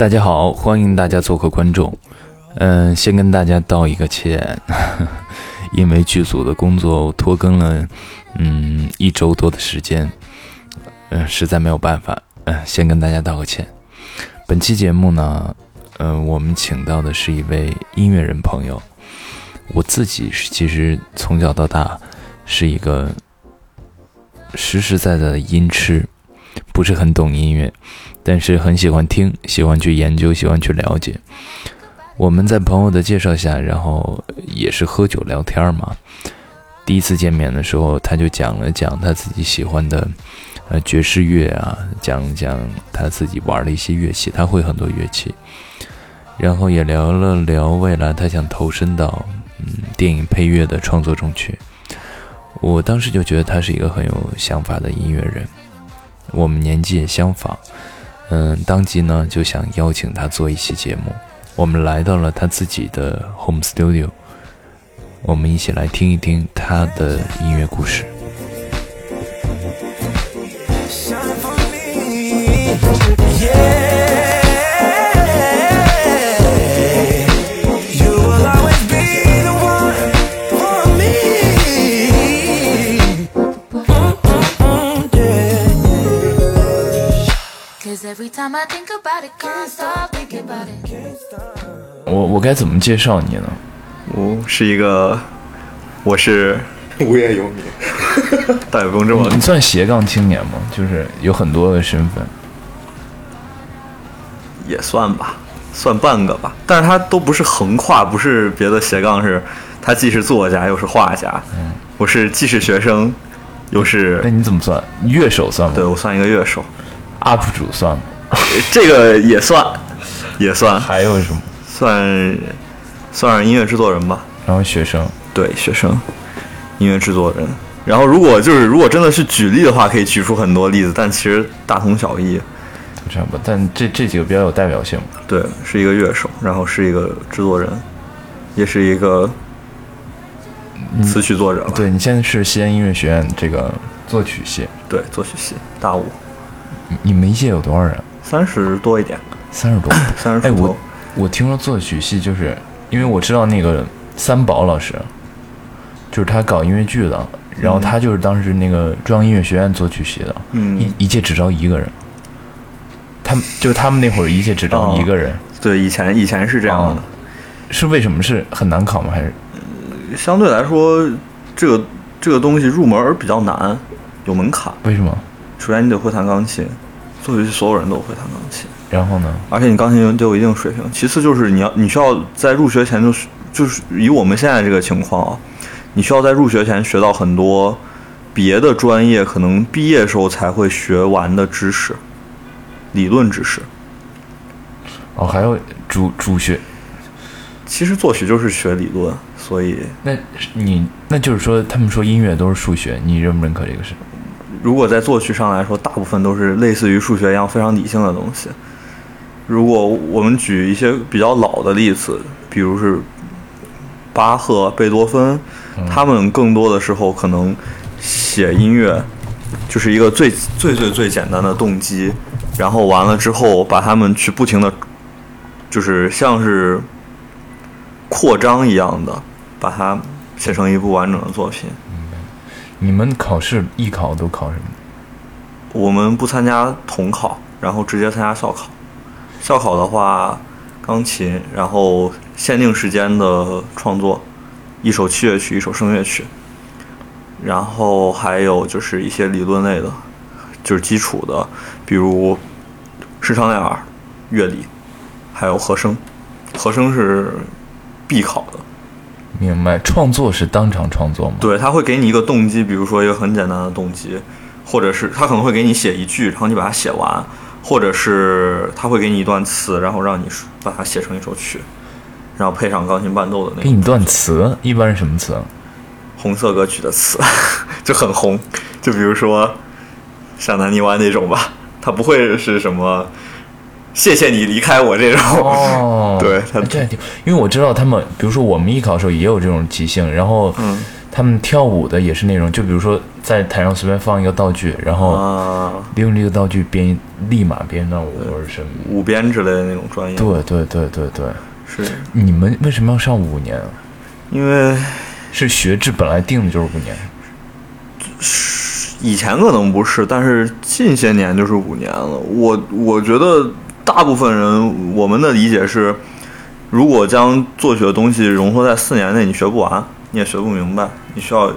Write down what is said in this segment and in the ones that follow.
大家好，欢迎大家做客观众。嗯，先跟大家道一个歉，因为剧组的工作拖更了，嗯，一周多的时间，嗯，实在没有办法，嗯，先跟大家道个歉。本期节目呢，嗯，我们请到的是一位音乐人朋友。我自己是其实从小到大是一个实实在在的音痴，不是很懂音乐，但是很喜欢听，喜欢去研究，喜欢去了解。我们在朋友的介绍下，然后也是喝酒聊天嘛。第一次见面的时候，他就讲了讲他自己喜欢的，呃，爵士乐啊，讲讲他自己玩的一些乐器，他会很多乐器。然后也聊了聊未来他想投身到嗯电影配乐的创作中去。我当时就觉得他是一个很有想法的音乐人，我们年纪也相仿，嗯，当即呢就想邀请他做一期节目。我们来到了他自己的 home studio，我们一起来听一听他的音乐故事。我我该怎么介绍你呢？我是一个，我是 无业游民，大也不用这么你算斜杠青年吗？就是有很多的身份。也算吧，算半个吧。但是他都不是横跨，不是别的斜杠，是他既是作家又是画家。我是既是学生，又是那是你怎么算？乐手算吗？对我算一个乐手，，UP 主算吗？这个也算，也算还有什么？算算是音乐制作人吧。然后学生，对，学生，音乐制作人。然后如果就是如果真的是举例的话，可以举出很多例子，但其实大同小异。都差不多。但这这几个比较有代表性。对，是一个乐手，然后是一个制作人，也是一个词曲作者吧。对你现在是西安音乐学院这个作曲系，对，作曲系大五，你你们一届有多少人？三十多一点，三十多。哎，三十出头。我我听说作曲系就是因为我知道那个三宝老师，就是他搞音乐剧的，然后他就是当时那个中央音乐学院作曲系的，嗯一一届只招一个人。他们就是他们那会儿一届只招一个人，对，以前以前是这样的。哦是为什么？是很难考吗？还是相对来说，这个这个东西入门比较难，有门槛。为什么？首先你得会弹钢琴，作曲系所有人都会弹钢琴。然后呢？而且你钢琴得有一定水平。其次就是你要你需要在入学前就是就是以我们现在这个情况啊，你需要在入学前学到很多别的专业可能毕业时候才会学完的知识，理论知识。哦，还有主主学，其实作曲就是学理论，所以那你那就是说，他们说音乐都是数学，你认不认可这个事？如果在作曲上来说，大部分都是类似于数学一样非常理性的东西。如果我们举一些比较老的例子，比如是巴赫、贝多芬，他们更多的时候可能写音乐就是一个最最最最简单的动机，然后完了之后把他们去不停的，就是像是扩张一样的把它写成一部完整的作品。你们考试艺考都考什么？我们不参加统考，然后直接参加校考。校考的话，钢琴，然后限定时间的创作，一首器乐曲，一首声乐曲，然后还有就是一些理论类的，就是基础的，比如视唱练耳、乐理，还有和声。和声是必考的。明白，创作是当场创作吗？对，他会给你一个动机，比如说一个很简单的动机，或者是他可能会给你写一句，然后你把它写完，或者是他会给你一段词，然后让你把它写成一首曲。然后配上钢琴伴奏的那给你段词，一般是什么词？红色歌曲的词，就很红。就比如说像南泥湾那种吧，它不会是什么谢谢你离开我这种。哦 对他这还挺，因为我知道他们，比如说我们艺考的时候也有这种即兴，然后嗯他们跳舞的也是那种，就比如说在台上随便放一个道具，然后啊，利用这个道具编立马编一段舞或者什么。舞编之类的那种专业。对对对对对，是你们为什么要上五年啊？因为是学制本来定的就是五年。以前可能不是，但是近些年就是五年了。我我觉得大部分人我们的理解是，如果将作曲的东西融合在四年内，你学不完，你也学不明白。你需要，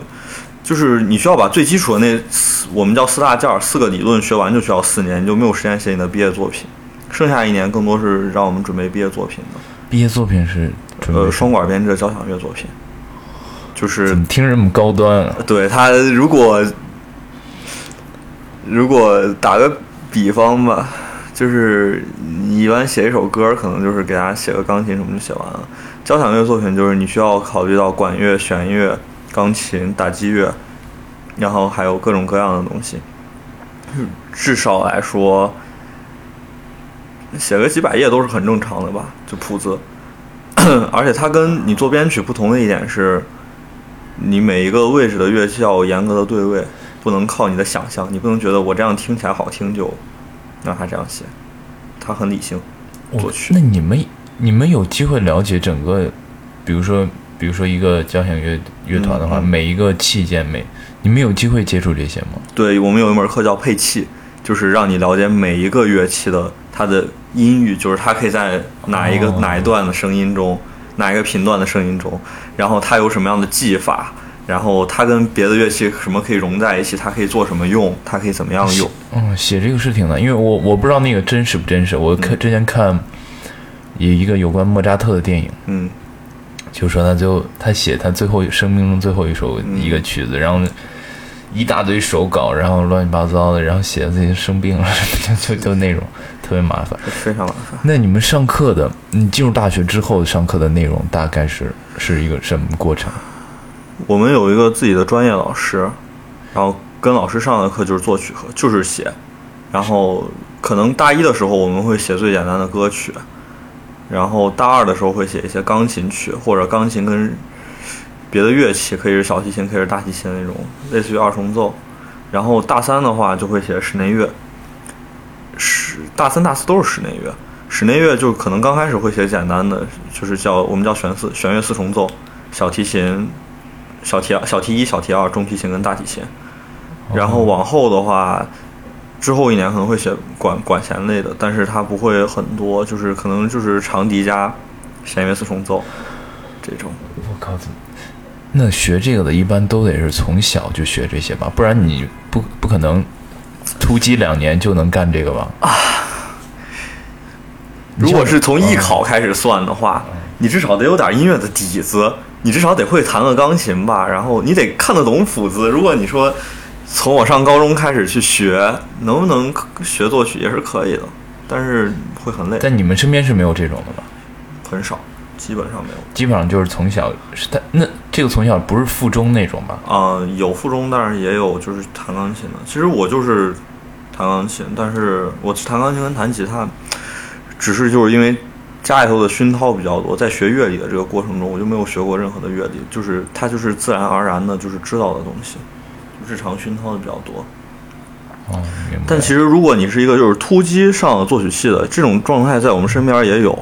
就是你需要把最基础的那四我们叫四大件儿四个理论学完，就需要四年，你就没有时间写你的毕业作品。剩下一年更多是让我们准备毕业作品的，毕业作品是呃，双管编制的交响乐作品，就是怎么听着这么高端啊？对他，如果如果打个比方吧，就是你一般写一首歌，可能就是给大家写个钢琴什么就写完了。交响乐作品就是你需要考虑到管乐、弦乐、钢琴、打击乐，然后还有各种各样的东西。至少来说，写个几百页都是很正常的吧，就谱子。而且它跟你做编曲不同的一点是，你每一个位置的乐器要严格的对位，不能靠你的想象，你不能觉得我这样听起来好听就让他这样写，他很理性。我去那你们你们有机会了解整个，比如说比如说一个交响乐乐团的话，每一个器件每你们有机会接触这些吗？对我们有一门课叫配器，就是让你了解每一个乐器的它的音域，就是它可以在哪一个、哦哪一段的声音中，哪一个频段的声音中，然后它有什么样的技法，然后它跟别的乐器什么可以融在一起，它可以做什么用，它可以怎么样用。嗯，写这个是挺难，因为我我不知道那个真实不真实。我看之前看有一个有关莫扎特的电影，嗯，就说他最后他写他最后生命中最后一首一个曲子，然后一大堆手稿，然后乱七八糟的，然后写自己生病了，就就就那种特别麻烦。非常麻烦。那你们上课的，你进入大学之后上课的内容大概是是一个什么过程？我们有一个自己的专业老师，然后跟老师上的课就是作曲课，就是写。然后可能大一的时候我们会写最简单的歌曲，然后大二的时候会写一些钢琴曲或者钢琴跟别的乐器，可以是小提琴，可以是大提琴那种，类似于二重奏。然后大三的话就会写室内乐，室大三大四都是室内乐。室内乐就可能刚开始会写简单的，就是叫我们叫弦四弦乐四重奏，小提琴、小提小提一、小提二、中提琴跟大提琴。然后往后的话，之后一年可能会写管管弦类的，但是它不会很多，就是可能就是长笛加弦乐四重奏这种。我靠？那学这个的一般都得是从小就学这些吧，不然你不不可能突击两年就能干这个吧？啊如果是从艺考开始算的话，你至少得有点音乐的底子，你至少得会弹个钢琴吧，然后你得看得懂谱子。如果你说从我上高中开始去学，能不能学作曲也是可以的，但是会很累，但你们身边是没有这种的吧？很少，基本上没有。基本上就是从小是他那这个从小不是附中那种吧？啊、有附中，但是也有就是弹钢琴的。其实我就是弹钢琴，但是我弹钢琴跟弹吉他，只是就是因为家里头的熏陶比较多，在学乐理的这个过程中，我就没有学过任何的乐理，就是它就是自然而然的，就是知道的东西，日常熏陶的比较多。但其实如果你是一个就是突击上了作曲系的这种状态，在我们身边也有，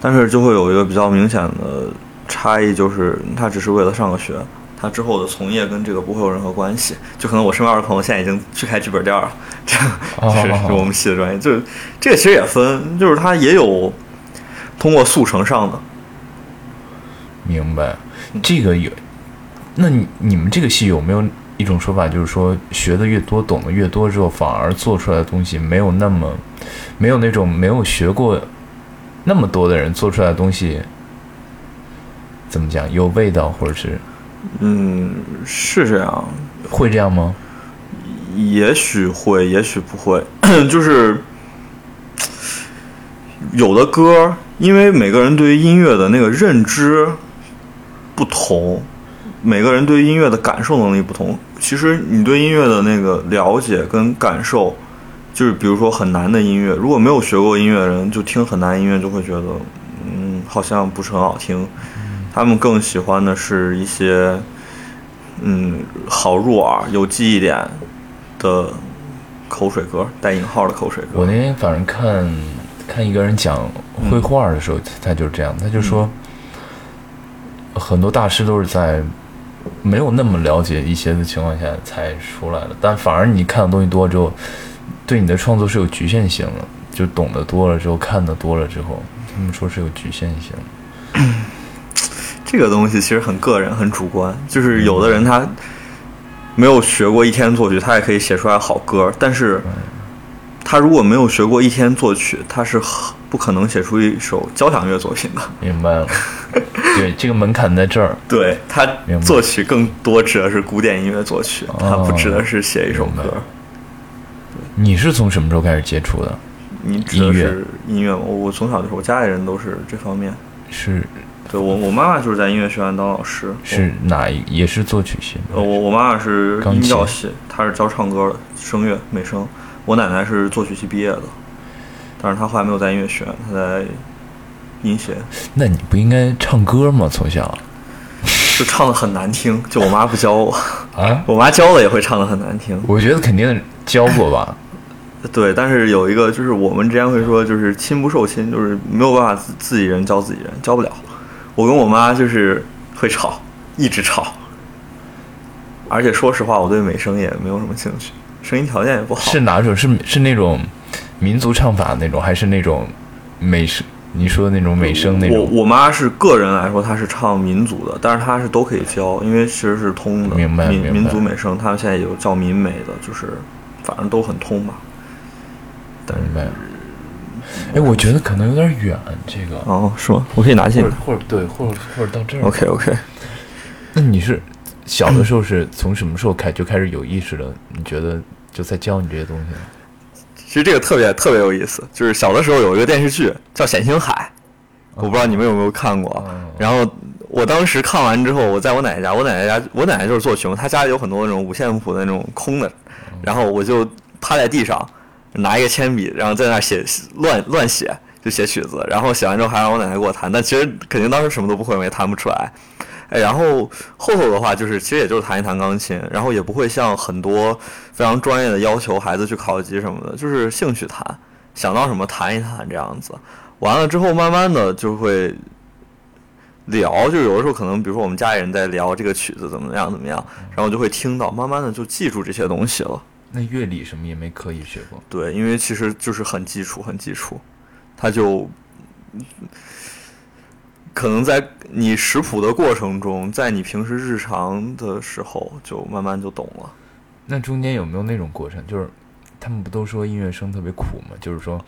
但是就会有一个比较明显的差异，就是他只是为了上个学，他之后的从业跟这个不会有任何关系。就可能我身边的朋友现在已经去开剧本店了，这这是我们系的专业。就是这个其实也分，就是他也有通过速成上的，明白，这个有，那你你们这个戏有没有一种说法，就是说学的越多，懂得越多之后，反而做出来的东西没有那么，没有那种没有学过那么多的人做出来的东西，怎么讲有味道，或者是嗯，是这样。会这样吗？也许会，也许不会，就是有的歌因为每个人对于音乐的那个认知不同，每个人对音乐的感受能力不同。其实你对音乐的那个了解跟感受，就是比如说很难的音乐，如果没有学过音乐的人，就听很难音乐就会觉得，嗯，好像不是很好听。他们更喜欢的是一些，嗯，好入耳、有记忆点的口水歌，带引号的口水歌。我那天反正看看一个人讲绘画的时候，他就是这样，他就说，很多大师都是在没有那么了解一些的情况下才出来的，但反而你看的东西多之后，对你的创作是有局限性的，就懂得多了之后，看的多了之后，他们说是有局限性。的。这个东西其实很个人、很主观，就是有的人他没有学过一天作曲，他也可以写出来好歌，但是他如果没有学过一天作曲，他是很不可能写出一首交响乐作品的。明白了，对，这个门槛在这儿。对他作曲更多指的是古典音乐作曲，他不指的是写一首歌。你是从什么时候开始接触的？你指的是音乐吗？我我从小就是我家里人都是这方面。是对我我妈妈就是在音乐学院当老师，是哪一？也是作曲系呃，我我妈妈是音教系，她是教唱歌的，声乐美声。我奶奶是作曲系毕业的，但是她后来没有在音乐学院，她在音协，那你不应该唱歌吗？从小 就唱的很难听。就我妈不教我，啊？我妈教了也会唱的很难听。我觉得肯定教过吧。对，但是有一个就是我们之间会说，就是亲不受亲，就是没有办法自自己人教自己人，教不了。我跟我妈就是会吵，一直吵。而且说实话，我对美声也没有什么兴趣，声音条件也不好。是哪种？是是那种民族唱法那种，还是那种美声？你说的那种美声那种？我我妈是个人来说，她是唱民族的，但是她是都可以教，因为其实是通的。明白明白民民族美声，他们现在有叫民美的，就是反正都很通吧。但是明白。哎，我觉得可能有点远，这个。哦，是吗？我可以拿进来或者。或者对，或者或者到这儿。OK OK，那你是小的时候是从什么时候开就开始有意识的？你觉得就在教你这些东西？其实这个特别特别有意思，就是小的时候有一个电视剧叫《冼星海》，我不知道你们有没有看过。然后我当时看完之后，我在我奶奶家，我奶奶家我奶奶就是做熊，她家里有很多那种五线谱的那种空的，然后我就趴在地上，拿一个铅笔，然后在那写乱乱写，就写曲子，然后写完之后还让我奶奶给我弹，但其实肯定当时什么都不会，我也弹不出来。哎，然后后头的话就是，其实也就是弹一弹钢琴，然后也不会像很多非常专业的要求孩子去考级什么的，就是兴趣弹，想到什么弹一弹这样子。完了之后，慢慢的就会聊，就有的时候可能，比如说我们家里人在聊这个曲子怎么样怎么样，然后就会听到，慢慢的就记住这些东西了。那乐理什么也没刻意学过。对，因为其实就是很基础，很基础，他就可能在你识谱的过程中，在你平时日常的时候，就慢慢就懂了。那中间有没有那种过程？就是他们不都说音乐生特别苦吗？就是说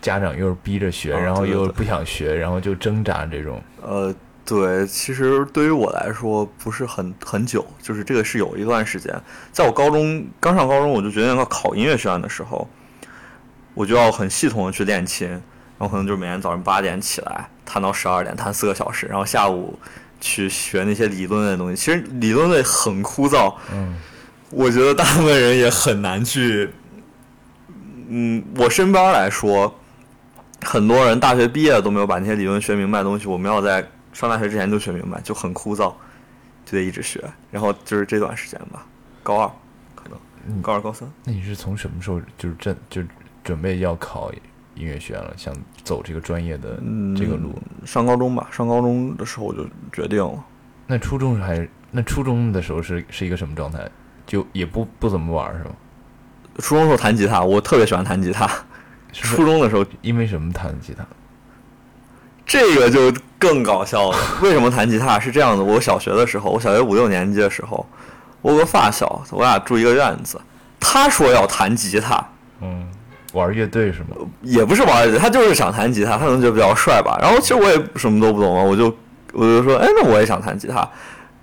家长又是逼着学，啊然后又不想学，然后就挣扎这种。呃，对，其实对于我来说不是很很久，就是这个是有一段时间，在我高中刚上高中，我就决定要考音乐学院的时候，我就要很系统的去练琴，然后可能就是每天早上八点起来，弹到十二点，弹四个小时，然后下午去学那些理论类的东西。其实理论类很枯燥，嗯，我觉得大部分人也很难去。嗯，我身边来说，很多人大学毕业了都没有把那些理论学明白的东西，我们要在上大学之前就学明白，就很枯燥，就得一直学。然后就是这段时间吧，高二可能，高二高三。那你是从什么时候就是正就准备要考音乐学院了，想走这个专业的这个路？上高中吧，上高中的时候我就决定了。那初中还是那初中的时候是是一个什么状态？就也不不怎么玩儿是吗？初中时候弹吉他，我特别喜欢弹吉他。初中的时候，因为什么弹吉他？这个就更搞笑了。为什么弹吉他？是这样的，我小学的时候，我小学五六年级的时候，我有个发小，我俩住一个院子，他说要弹吉他，嗯，玩乐队是吗？也不是玩儿，他就是想弹吉他，他可能觉得比较帅吧。然后其实我也什么都不懂啊，我就我就说，哎，那我也想弹吉他。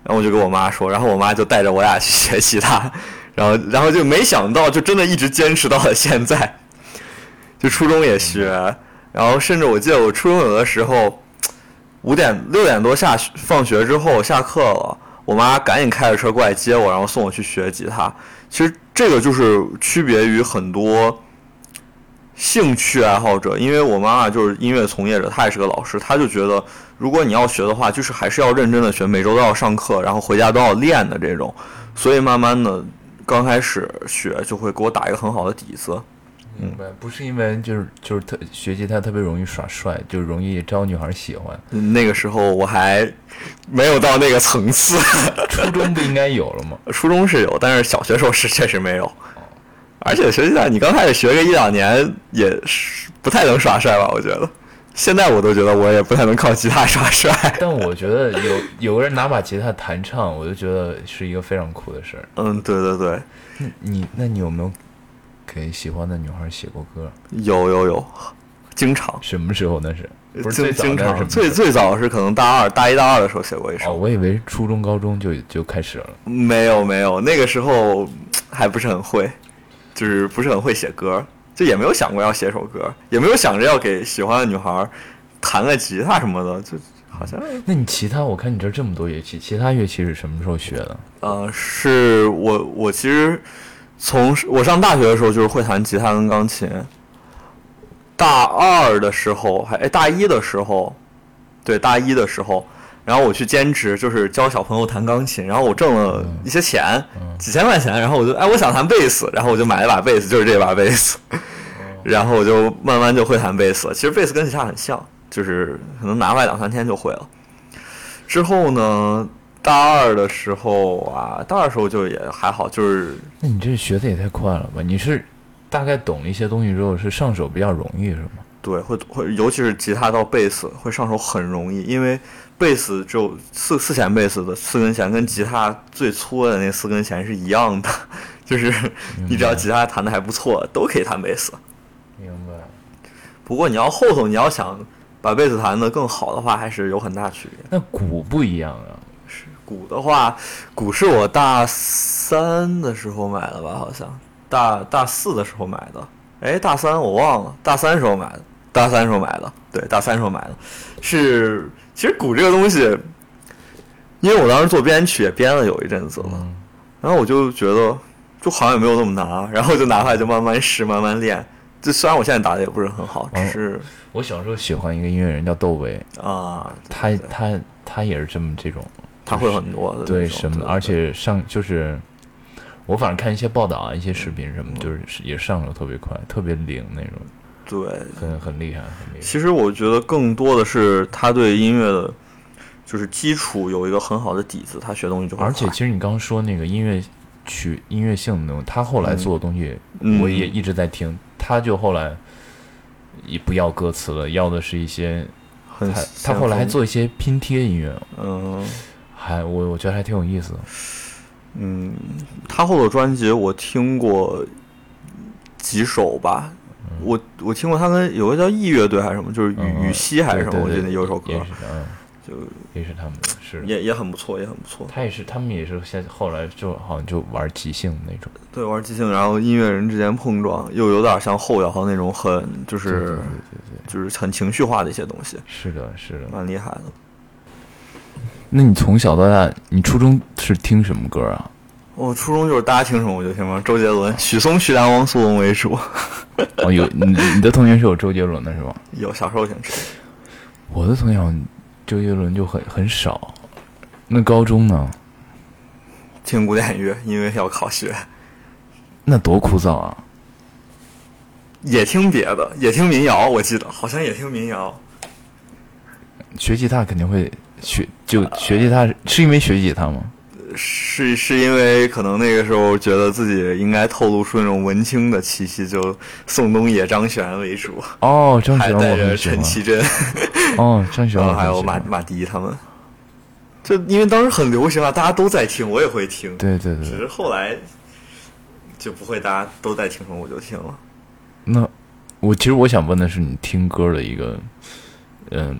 然后我就跟我妈说，然后我妈就带着我俩去学吉他，然后然后就没想到，就真的一直坚持到了现在。就初中也学，然后甚至我记得我初中有的时候，五点六点多下放学之后下课了，我妈赶紧开着车过来接我，然后送我去学吉他。其实这个就是区别于很多兴趣爱好者，因为我妈妈就是音乐从业者，她也是个老师，她就觉得如果你要学的话，就是还是要认真的学，每周都要上课，然后回家都要练的这种。所以慢慢的，刚开始学就会给我打一个很好的底子。明白，不是因为就是就是特学吉他特别容易耍帅，就容易招女孩喜欢。那个时候我还没有到那个层次，初中不应该有了吗？初中是有，但是小学时候是确实没有。而且实际上，你刚开始学个一两年也是不太能耍帅吧？我觉得，现在我都觉得我也不太能靠吉他耍帅。但我觉得有有个人拿把吉他弹唱，我就觉得是一个非常酷的事儿。嗯，对对对，你那你有没有给喜欢的女孩写过歌？有有有，经常，什么时候那是？不是最早是最最早是可能大二、大一、大二的时候写过一哦，首。我以为初中、高中就就开始了。没有没有，那个时候还不是很会，就是不是很会写歌，就也没有想过要写首歌，也没有想着要给喜欢的女孩弹个吉他什么的，就好像那你其他，我看你这这么多乐器，其他乐器是什么时候学的？呃，是我我其实从我上大学的时候就是会弹吉他跟钢琴，大二的时候还哎大一的时候，对大一的时候，然后我去兼职，就是教小朋友弹钢琴，然后我挣了一些钱，几千块钱，然后我就哎我想弹贝斯，然后我就买了把贝斯，就是这把贝斯，然后我就慢慢就会弹贝斯了。其实贝斯跟吉他很像，就是可能拿回来两三天就会了。之后呢，大二的时候啊，大二的时候就也还好，就是那你这学的也太快了吧？你是大概懂了一些东西之后，是上手比较容易是吗？对会会，尤其是吉他到贝斯会上手很容易，因为贝斯只有四四弦贝斯的四根弦跟吉他最粗的那四根弦是一样的，就是你只要吉他弹的还不错，都可以弹贝斯。明白。不过你要后头你要想把贝斯弹得更好的话，还是有很大区别。那鼓不一样啊。是鼓的话，鼓是我大三的时候买的吧，好像大大四的时候买的。哎，大三我忘了，大三时候买的，大三时候买的，对，大三时候买的。是，其实鼓这个东西，因为我当时做编曲也编了有一阵子了，嗯。然后我就觉得，就好像也没有那么难啊，然后就拿回来就慢慢试，慢慢练。就虽然我现在打的也不是很好，只是我小时候喜欢一个音乐人叫窦唯，啊，他他他也是这么这种，他会很多的对什么的，而且上就是我反正看一些报道啊，一些视频什么，嗯。就是也上手特别快，特别灵那种，对，很很厉害，很厉害。其实我觉得更多的是他对音乐的，就是基础有一个很好的底子，他学东西就会而且其实你刚刚说那个音乐曲音乐性的东西，他后来做的东西，嗯我也一直在听，他就后来也不要歌词了，要的是一些很他他后来还做一些拼贴音乐，嗯还我我觉得还挺有意思的。嗯，他后的专辑我听过几首吧。我我听过他跟有个叫 E 乐队还是什么，就是嗯雨雨熙还是什么，我记得有一首歌是嗯，就也是他们的，是也也很不错，也很不错。他也是他们也是现后来就好像就玩即兴那种，对，玩即兴，然后音乐人之间碰撞，又有点像后摇那种很就是对对对对就是很情绪化的一些东西，是的，是的。蛮厉害的。那你从小到大，你初中是听什么歌啊？我初中就是大家听什么我就听什么，周杰伦、许嵩、徐良、汪苏泷为主。哦，有你你的童年是有周杰伦的是吧？有小时候挺吃，我的童年周杰伦就很很少。那高中呢？听古典乐，因为要考学，那多枯燥啊！也听别的，也听民谣，我记得好像也听民谣。学吉他肯定会学，就学吉他是因为学吉他吗？是是因为可能那个时候觉得自己应该透露出那种文青的气息，就宋冬野、张悬为主，哦，张悬带着很。陈绮贞，哦，张悬还有。马马迪他们。就因为当时很流行啊，大家都在听，我也会听。对对对只是后来就不会大家都在听什么我就听了。那我其实我想问的是，你听歌的一个，嗯、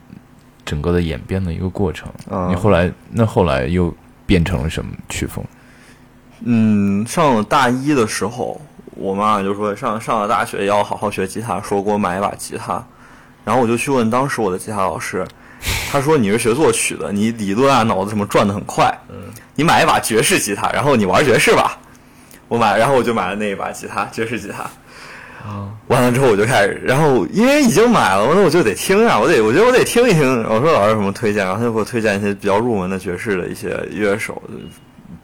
整个的演变的一个过程。啊你后来那后来又变成了什么曲风？嗯，上了大一的时候，我妈妈就说上上了大学要好好学吉他，说给我买一把吉他。然后我就去问当时我的吉他老师，他说你是学作曲的，你理论啊脑子什么转的很快，你买一把爵士吉他，然后你玩爵士吧。我买，然后我就买了那一把吉他，爵士吉他。完了之后我就开始，然后因为已经买了，那我就得听啊，我得，我觉得我得听一听。我说老师有什么推荐，然后他就给我推荐一些比较入门的爵士的一些乐手，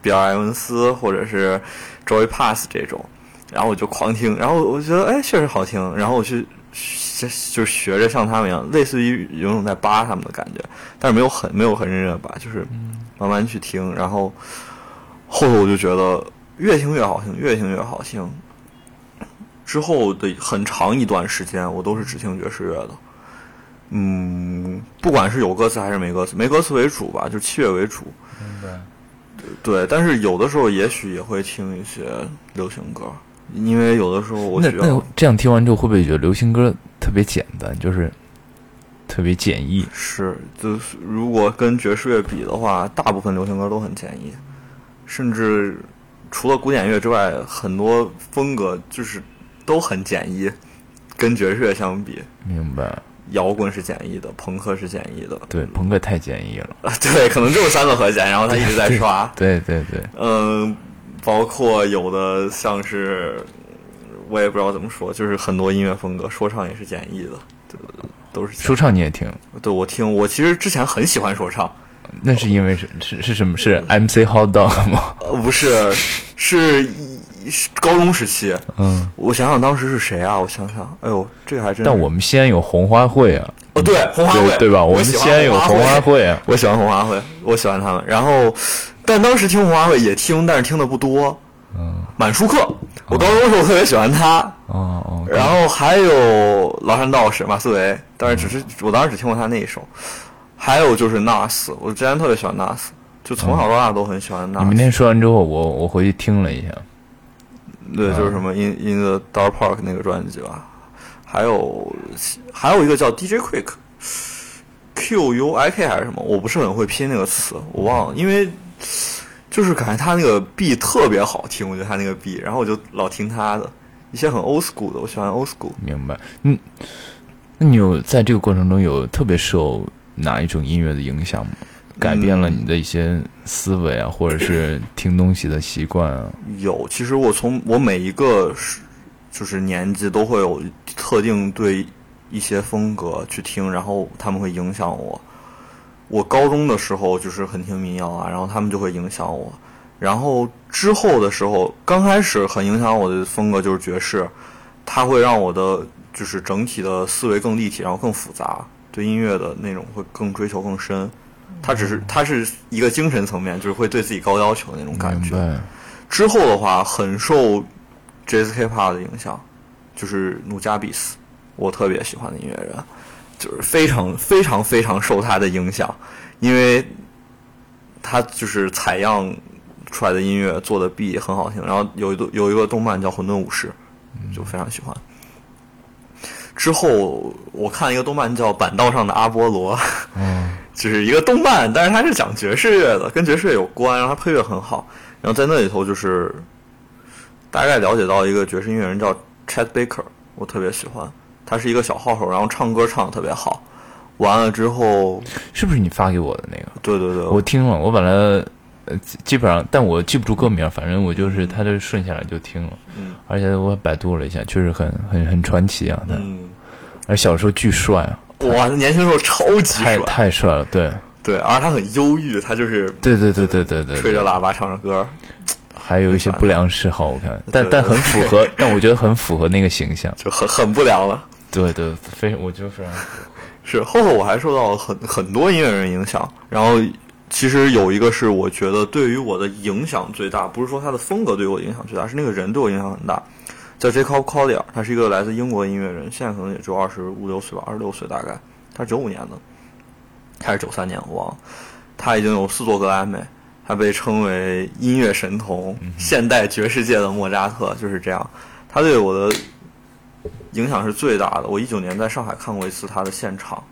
比尔·埃文斯或者是 Joey Pass 这种，然后我就狂听，然后我觉得哎确实好听，然后我去学就是学着像他们一样，类似于游泳在扒他们的感觉，但是没有很没有很认真的扒，就是慢慢去听，然后后头我就觉得越听越好听，越听越好听。之后的很长一段时间，我都是只听爵士乐的。嗯，不管是有歌词还是没歌词，没歌词为主吧，就器乐为主。明白。对，但是有的时候也许也会听一些流行歌，因为有的时候我那那需要这样听完之后，会不会觉得流行歌特别简单，就是特别简易？是，就是如果跟爵士乐比的话，大部分流行歌都很简易，甚至除了古典乐之外，很多风格就是都很简易，跟爵士乐相比，明白。摇滚是简易的，朋克是简易的，对，朋克太简易了。对，可能就是三个和弦，然后他一直在刷。对对对，嗯，包括有的像是，我也不知道怎么说，就是很多音乐风格，说唱也是简易的，对都是说唱你也听？对我听，我其实之前很喜欢说唱，那是因为是是是什么？是 MC Hot Dog 吗？呃，不是，是高中时期，嗯，我想想当时是谁啊？我想想，哎呦，这个还真。但我们西安有红花会啊，哦，对，红花会对对吧？我们西安有红红花会啊。我喜欢红花会，我喜欢他们。然后，但当时听红花会也听，但是听的不多。嗯，满舒克，我高中的时候特别喜欢他。哦哦，然后还有崂山道士马思唯，但是只是我当时只听过他那一首。还有就是 Nas，我之前特别喜欢 Nas，就从小到大都很喜欢 Nas。你明天说完之后，我我回去听了一下。对，就是什么 In In the Dark Park 那个专辑吧，还有还有一个叫 DJ Quick，Q U I K 还是什么，我不是很会拼那个词，我忘了，因为就是感觉他那个 B 特别好听，我觉得他那个 B，然后我就老听他的一些很 old school 的，我喜欢 old school。明白。嗯，那你有在这个过程中有特别受哪一种音乐的影响吗？改变了你的一些思维啊，或者是听东西的习惯啊？有，其实我从我每一个是就是年纪都会有特定对一些风格去听，然后他们会影响我。我高中的时候就是很听民谣啊，然后他们就会影响我。然后之后的时候，刚开始很影响我的风格就是爵士，它会让我的就是整体的思维更立体，然后更复杂，对音乐的那种会更追求更深。它只是他是一个精神层面，就是会对自己高要求的那种感觉。之后的话，很受 Jazz Hip Hop 的影响，就是努加比斯，我特别喜欢的音乐人，就是非常非常非常受他的影响，因为他就是采样出来的音乐做的 B 很好听，然后有一个有一个动漫叫《混沌武士》，就非常喜欢。之后我看一个动漫叫《板道上的阿波罗》，嗯，就是一个动漫，但是它是讲爵士乐的，跟爵士乐有关，然后它配乐很好。然后在那里头就是大概了解到一个爵士音乐人叫 Chet Baker，我特别喜欢，他是一个小号手，然后唱歌唱的特别好。完了之后，是不是你发给我的那个？对对对，我听了，我本来呃基基本上，但我记不住歌名，反正我就是他就顺下来就听了，嗯而且我百度了一下，确实很很很传奇啊，他，嗯，而小时候巨帅啊，哇，年轻时候超级太帅，太帅了，对，对，而且他很忧郁，他就是对对对对对对，吹着喇叭唱着歌，还有一些不良嗜好，我看，但但很符合，但我觉得很符合那个形象，就很很不良了。对对，非我觉得非常，是后头我还受到了很很多音乐人影响，然后其实有一个是我觉得对于我的影响最大，不是说他的风格对我影响最大，是那个人对我影响很大，叫 Jacob Collier，他是一个来自英国的音乐人，现在可能也就二十五六岁吧，二十六岁大概，他是九五年的，还是九三年我忘了，他已经有四座格莱美，他被称为音乐神童，现代爵士界的莫扎特，就是这样，他对我的影响是最大的。我一九年在上海看过一次他的现场，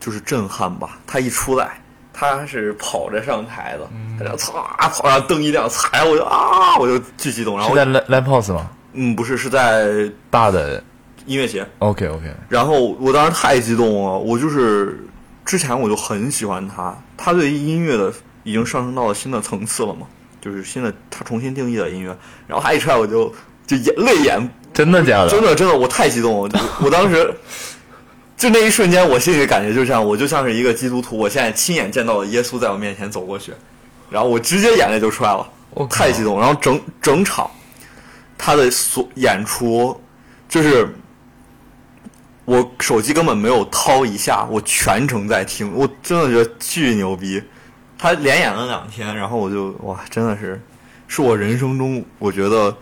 就是震撼吧。他一出来，他是跑着上台的，他这样唰跑上灯一亮，踩我就啊，我就巨激动。然后是在 Live House 吗？嗯，不是，是在大的音乐节，OK OK，然后我当时太激动了，我就是之前我就很喜欢他，他对音乐的已经上升到了新的层次了嘛，就是新的他重新定义了音乐，然后他一出来我就就眼泪眼，真的假的？真的真的我太激动了，我我当时就那一瞬间我心里的感觉就这样，我就像是一个基督徒，我现在亲眼见到了耶稣在我面前走过去，然后我直接眼泪就出来了，我太激动，然后整整场他的所演出就是。我手机根本没有掏一下，我全程在听，我真的觉得巨牛逼。他连演了两天，然后我就哇，真的是，是我人生中我觉得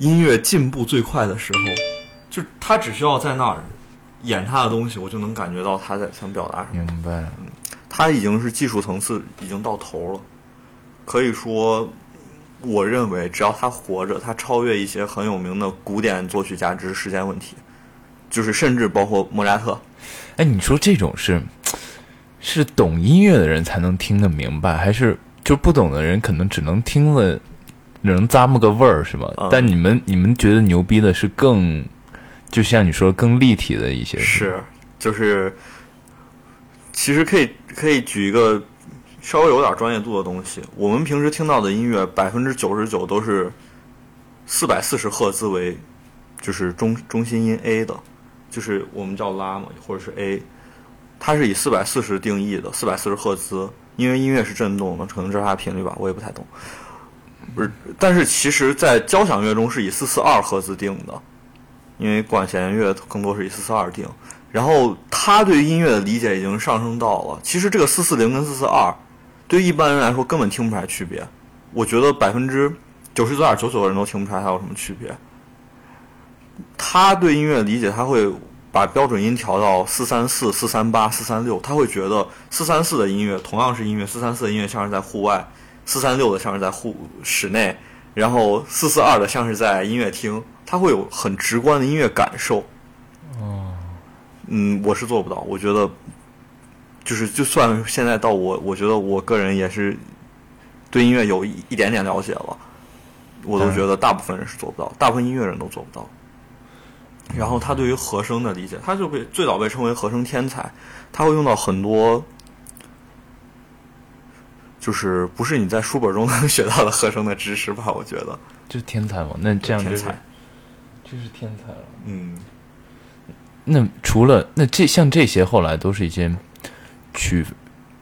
音乐进步最快的时候。就他只需要在那儿演他的东西，我就能感觉到他在想表达什么。明白。他已经是技术层次已经到头了，可以说，我认为只要他活着，他超越一些很有名的古典作曲家只是时间问题，就是甚至包括莫扎特。哎，你说这种是是懂音乐的人才能听得明白，还是就不懂的人可能只能听了能咂摸个味儿，是吗？嗯但你们你们觉得牛逼的是更，就像你说更立体的一些，是，就是，其实可以可以举一个稍微有点专业度的东西。我们平时听到的音乐，百分之九十九都是四百四十赫兹为，就是中中心音 A 的，就是我们叫拉嘛，或者是 A，它是以四百四十定义的，四百四十赫兹。因为音乐是振动的，可能这是它频率吧，我也不太懂。不是，但是其实，在交响乐中是以四四二赫兹定的，因为管弦乐更多是以四四二定。然后他对音乐的理解已经上升到了，其实这个四四零跟四四二，对一般人来说根本听不出来区别。我觉得百分之九十九点九九的人都听不出来它有什么区别。他对音乐理解，他会把标准音调到四三四、四三八、四三六，他会觉得四三四的音乐同样是音乐，四三四的音乐像是在户外，四三六的像是在户室内，然后四四二的像是在音乐厅，他会有很直观的音乐感受。嗯，我是做不到。我觉得，就是就算现在到我，我觉得我个人也是对音乐有一一点点了解了，我都觉得大部分人是做不到，大部分音乐人都做不到。然后他对于和声的理解，他就被最早被称为和声天才，他会用到很多，就是不是你在书本中能学到的和声的知识吧？我觉得，就是天才嘛？那这样就是天才，这是天才了。嗯，那除了那这像这些，后来都是一些曲，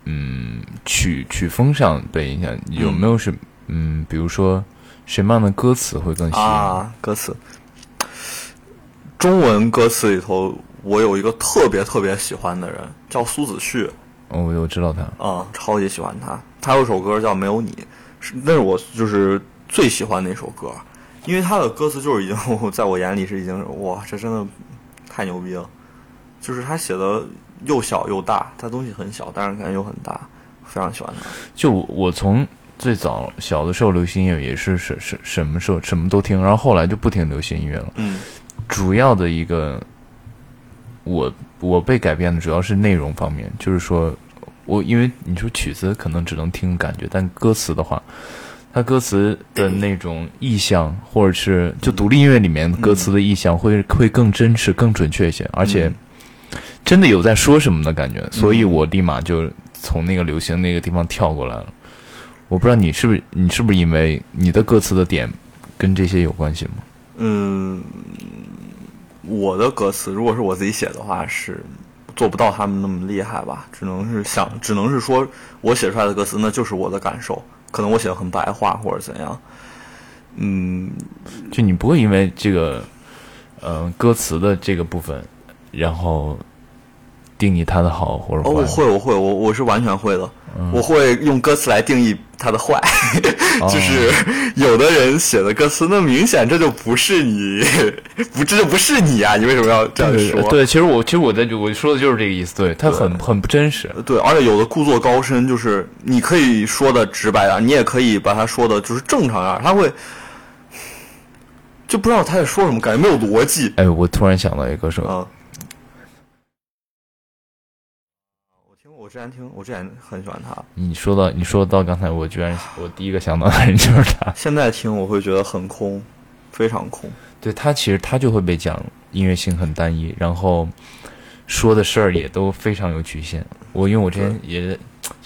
嗯，曲曲风上被影响，有没有是嗯，比如说什么样的歌词会更吸引？啊，歌词，中文歌词里头，我有一个特别特别喜欢的人，叫苏子旭，哦，我我知道他，啊、超级喜欢他。他有首歌叫《没有你》，是那是我就是最喜欢的一首歌，因为他的歌词就是已经在我眼里是已经哇，这真的太牛逼了。就是他写的又小又大，他东西很小，但是感觉又很大，非常喜欢他。就我我从最早小的时候流行音乐也是什什什么时候什么都听，然后后来就不听流行音乐了。嗯主要的一个我我被改变的主要是内容方面，就是说我因为你说曲子可能只能听感觉，但歌词的话，它歌词的那种意象，或者是就独立音乐里面歌词的意象会会更真实、更准确一些，而且真的有在说什么的感觉，所以我立马就从那个流行那个地方跳过来了。我不知道你是不是你是不是因为你的歌词的点跟这些有关系吗？嗯，我的歌词如果是我自己写的话，是做不到他们那么厉害吧，只能是想，只能是说我写出来的歌词那就是我的感受，可能我写的很白话或者怎样。嗯，就你不会因为这个，嗯，歌词的这个部分，然后定义它的好或者坏。哦，我会，我会，我我是完全会的。嗯我会用歌词来定义它的坏，哦 就是有的人写的歌词，那明显这就不是你，不，这就不是你啊！你为什么要这样说？对对，其实我其实我在我说的就是这个意思，对，它很很不真实。对，而且有的故作高深，就是你可以说的直白点儿，你也可以把它说的就是正常点儿，他会就不知道他在说什么，感觉没有逻辑。哎，我突然想到一个歌手，之前听，我之前很喜欢他，你说到你说到刚才，我居然我第一个想到的人就是他。现在听我会觉得很空，非常空。对他其实他就会被讲音乐性很单一，然后说的事儿也都非常有局限。我因为我之前也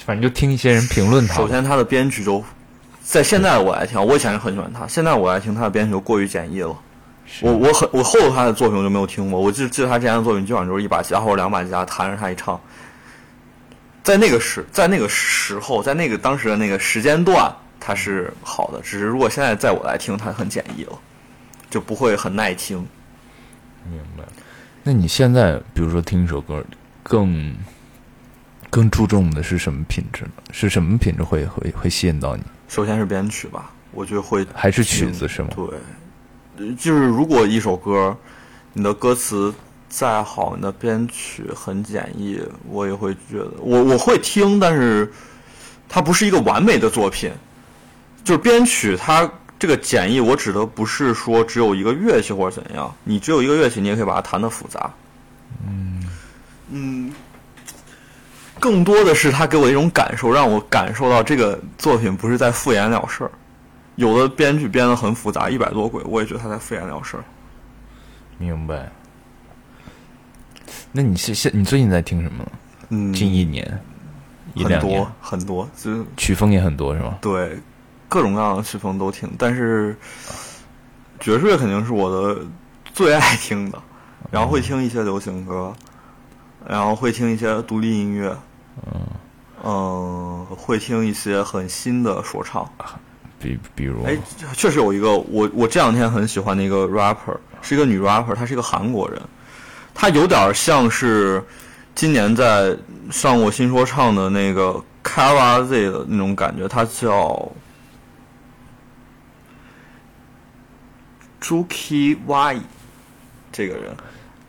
反正就听一些人评论他，首先，他的编曲就在现在我来听，我以前是很喜欢他，现在我来听他的编曲就过于简易了。我我很我后头他的作品我就没有听过，我就记得他之前的作品基本上就是一把吉他或者两把吉他弹着他一唱。在那个时在那个时候，在那个当时的那个时间段，它是好的。只是如果现在在我来听，它很简易了，就不会很耐听。明白。那你现在比如说听一首歌，更更注重的是什么品质呢？是什么品质会会会吸引到你？首先是编曲吧，我觉得会还是曲子是吗？对，呃就是如果一首歌，你的歌词再好，你的编曲很简易，我也会觉得我我会听，但是它不是一个完美的作品。就是编曲它这个简易，我指的不是说只有一个乐器或者怎样，你只有一个乐器，你也可以把它弹得复杂。嗯嗯，更多的是他给我一种感受，让我感受到这个作品不是在敷衍了事儿。有的编剧编得很复杂，一百多轨，我也觉得他在敷衍了事儿。明白。那你是现你最近在听什么？嗯，近一年、一很两年。多，很多，就是曲风也很多是吗？对各种各样的曲风都听，但是爵士乐肯定是我的最爱听的，然后会听一些流行歌，然后会听一些独立音乐，嗯，会听一些很新的说唱。比比如，哎，确实有一个我我这两天很喜欢的一个 rapper，是一个女 rapper，她是一个韩国人，她有点像是今年在上过新说唱的那个 Kara Z 的那种感觉，他叫 Juki Y 这个人，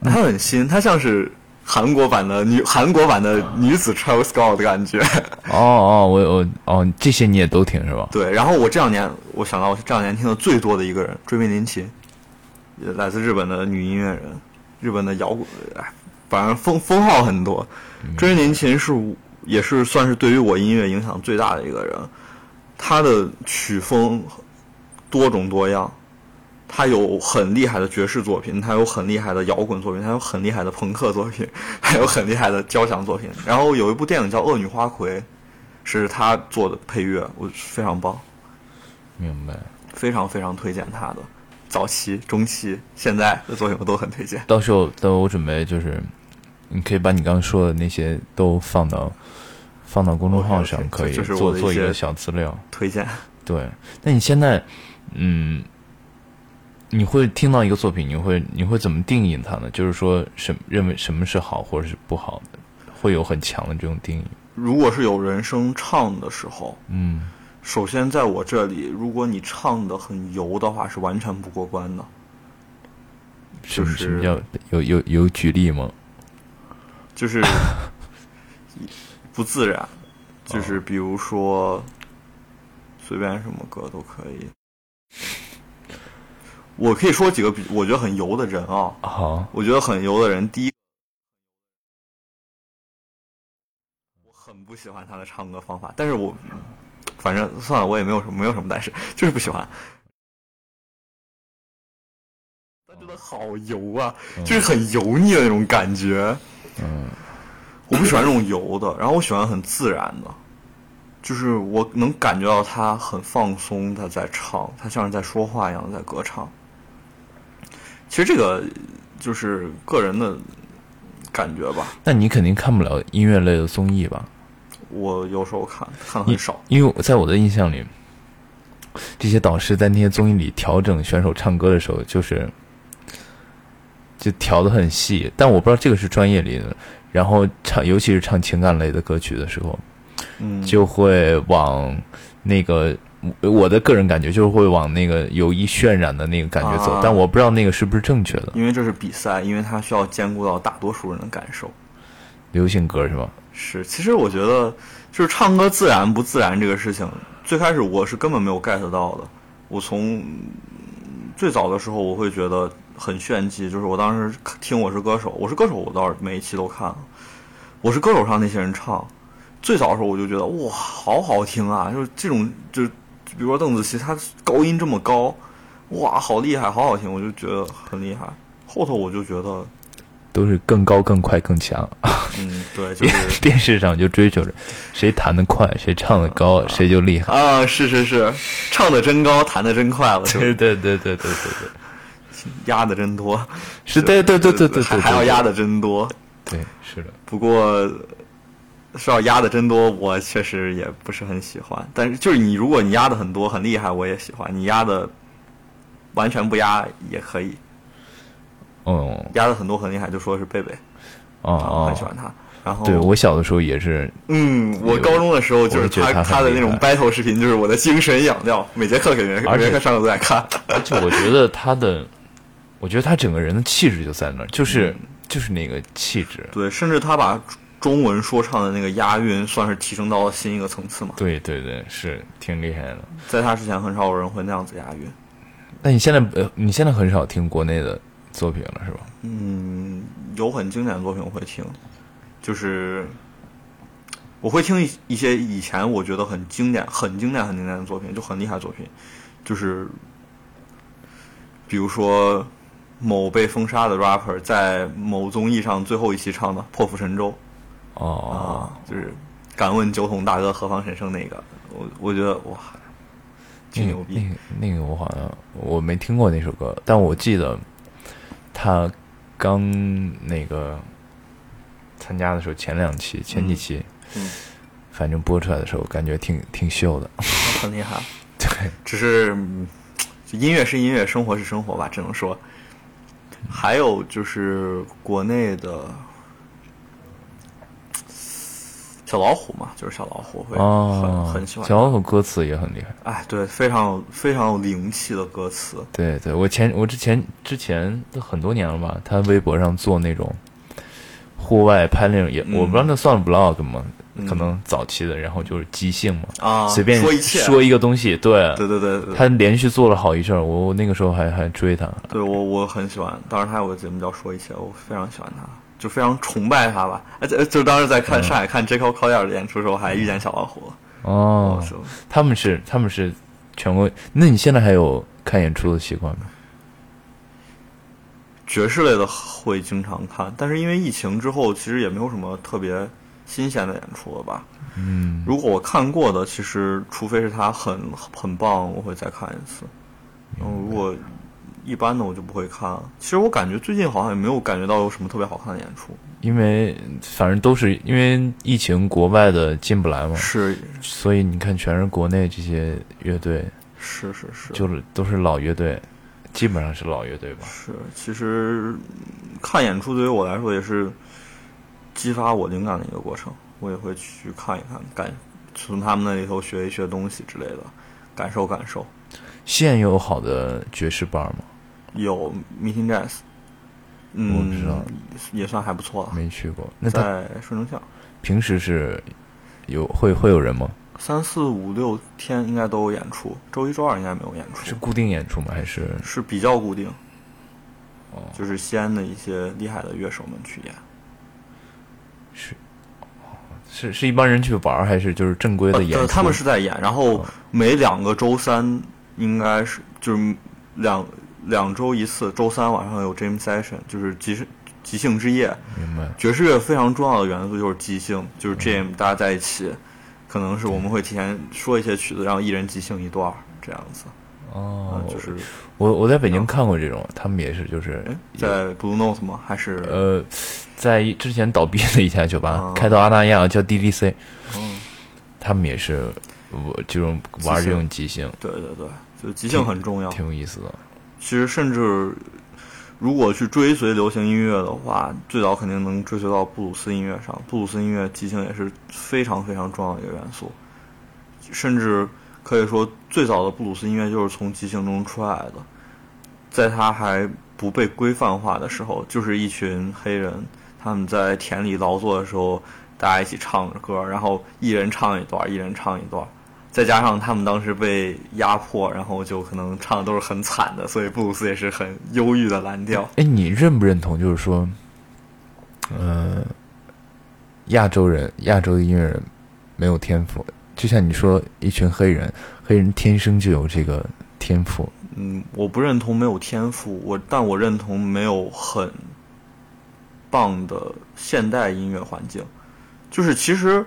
他很新，他像是韩国版的女韩国版的女子 Travis Scott 的感觉。哦哦，我我哦，这些你也都听是吧？对，然后我这两年，我想到我这两年听的最多的一个人，追命林琴，来自日本的女音乐人，日本的摇滚，哎，反正封封号很多。追命林琴是我也是算是对于我音乐影响最大的一个人，他的曲风多种多样，他有很厉害的爵士作品，他有很厉害的摇滚作品，他有很厉害的朋克作品，还有很厉害的交响作品。然后有一部电影叫《恶女花魁》，是他做的配乐，我非常棒。明白。非常非常推荐他的早期、中期、现在的作品，我都很推荐。到时候等我准备就是，你可以把你刚刚说的那些都放到放到公众号上可以做做一个小资料。推荐对，那你现在，嗯，你会听到一个作品，你会你会怎么定义它呢？就是说什认为什么是好或者是不好的，会有很强的这种定义。如果是有人声唱的时候，嗯，首先在我这里，如果你唱的很油的话，是完全不过关的。什么就是什么叫有有有举例吗？就是 不自然，就是比如说随便什么歌都可以。我可以说几个比我觉得很油的人啊，好，我觉得很油的人，第一，我很不喜欢他的唱歌方法，但是我反正算了，我也没有什么没有什么但是，就是不喜欢。他真的好油啊，就是很油腻的那种感觉。嗯，我不喜欢这种油的，然后我喜欢很自然的，就是我能感觉到他很放松他在唱，他像是在说话一样在歌唱。其实这个就是个人的感觉吧，那你肯定看不了音乐类的综艺吧？我有时候看看很少。因为我在我的印象里，这些导师在那些综艺里调整选手唱歌的时候，就是就调的很细，但我不知道这个是专业里的。然后唱，尤其是唱情感类的歌曲的时候，嗯，就会往那个我的个人感觉就是会往那个有意渲染的那个感觉走，啊但我不知道那个是不是正确的。因为这是比赛，因为它需要兼顾到大多数人的感受。流行歌是吧？是，其实我觉得就是唱歌自然不自然这个事情，最开始我是根本没有 get 到的。我从最早的时候，我会觉得很炫技，就是我当时听《我是歌手》，《我是歌手》，我倒是每一期都看了，《我是歌手》上那些人唱，最早的时候我就觉得哇，好好听啊！就是这种，就是比如说邓紫棋，她高音这么高，哇，好厉害，好好听，我就觉得很厉害。后头我就觉得，都是更高、更快、更强。嗯，对，就是电视上就追求着谁弹得快，谁唱得高，谁就厉害。啊，是是是，唱的真高，弹的真快了，就对对对对对对对，压的真多，是对对对对对对，还还要压的真多。对，是的。不过说要压的真多，我确实也不是很喜欢。但是就是你，如果你压的很多很厉害，我也喜欢；你压的完全不压也可以。哦压的很多很厉害，就说是贝贝，哦很喜欢他。然后对我小的时候也是，嗯，我高中的时候就是他他的那种 battle 视频，就是我的精神养料，每节课肯定而且每节课上课都在看。而且我觉得他的，我觉得他整个人的气质就在那儿，就是嗯就是那个气质。对，甚至他把中文说唱的那个押韵，算是提升到了新一个层次嘛。对对对，是挺厉害的。在他之前，很少有人会那样子押韵。那你现在呃，你现在很少听国内的作品了，是吧？嗯，有很经典的作品我会听，就是我会听一一些以前我觉得很经典、很经典、很经典的作品，就很厉害的作品，就是比如说某被封杀的 rapper 在某综艺上最后一期唱的《破釜沉舟》哦，啊，就是敢问酒桶大哥何方神圣那个，我我觉得哇，牛逼。那个那个我好像我没听过那首歌，但我记得他刚那个参加的时候，前两期、前几期，嗯反正播出来的时候，感觉挺挺秀的。很厉害。对，只是音乐是音乐，生活是生活吧，只能说。还有就是国内的小老虎嘛，就是小老虎会很、哦，很喜欢。小老虎歌词也很厉害。哎，对，非常非常有灵气的歌词。对对，我前我之前之前都很多年了吧，他微博上做那种户外拍那种也，嗯我不知道那算 vlog 吗？嗯可能早期的，然后就是即兴嘛，啊，随便说一切，说一个东西，对，对对对对，他连续做了好一阵儿，我我那个时候还还追他，对我我很喜欢。当时他有个节目叫《说一切》，我非常喜欢他，就非常崇拜他吧。而且就当时在嗯看上海看 J Cole Collier 的演出的时候，还遇见小老虎了。哦，他们是他们是全国，那你现在还有看演出的习惯吗？爵士类的会经常看，但是因为疫情之后，其实也没有什么特别新鲜的演出了吧。嗯，如果我看过的，其实除非是他很很棒，我会再看一次。然后如果一般的，我就不会看了。其实我感觉最近好像也没有感觉到有什么特别好看的演出。因为反正都是因为疫情，国外的进不来嘛，是所以你看全是国内这些乐队，是是是，就是都是老乐队，基本上是老乐队吧。是，其实嗯看演出对于我来说也是激发我灵感的一个过程。我也会去看一看，感从他们那里头学一学东西之类的，感受感受。现有好的爵士班吗？有 Meeting Jazz，嗯，我知道，也算还不错了。没去过。那在顺城巷，平时是有会会有人吗？三四五六天应该都有演出，周一周二应该没有演出，是固定演出吗？还是是比较固定，哦就是西安的一些厉害的乐手们去演。是是是一帮人去玩儿，还是就是正规的演出？呃，他们是在演，然后哦每两个周三应该是就是两两周一次，周三晚上有 jam session，就是即兴即兴之夜。明白。爵士乐非常重要的元素就是即兴，就是 jam，大家在一起，可能是我们会提前说一些曲子，然后一人即兴一段儿这样子。哦嗯，，就是我我在北京看过这种，他们也是就是哎，在 Blue Note 吗？还是呃，在之前倒闭的一家酒吧，哦开到阿那亚叫 DDC，嗯，他们也是我这种玩这种即兴，对对对，就即兴很重要。挺有意思的。其实甚至如果去追随流行音乐的话，最早肯定能追随到布鲁斯音乐上。布鲁斯音乐即兴也是非常非常重要的一个元素，甚至可以说最早的布鲁斯音乐就是从即兴中出来的。在它还不被规范化的时候，就是一群黑人他们在田里劳作的时候，大家一起唱着歌，然后一人唱一段，一人唱一段。再加上他们当时被压迫，然后就可能唱的都是很惨的，所以布鲁斯也是很忧郁的蓝调。哎，你认不认同？就是说，呃，亚洲人、亚洲的音乐人没有天赋，就像你说，一群黑人，黑人天生就有这个天赋，嗯，我不认同没有天赋，我但我认同没有很棒的现代音乐环境。就是其实，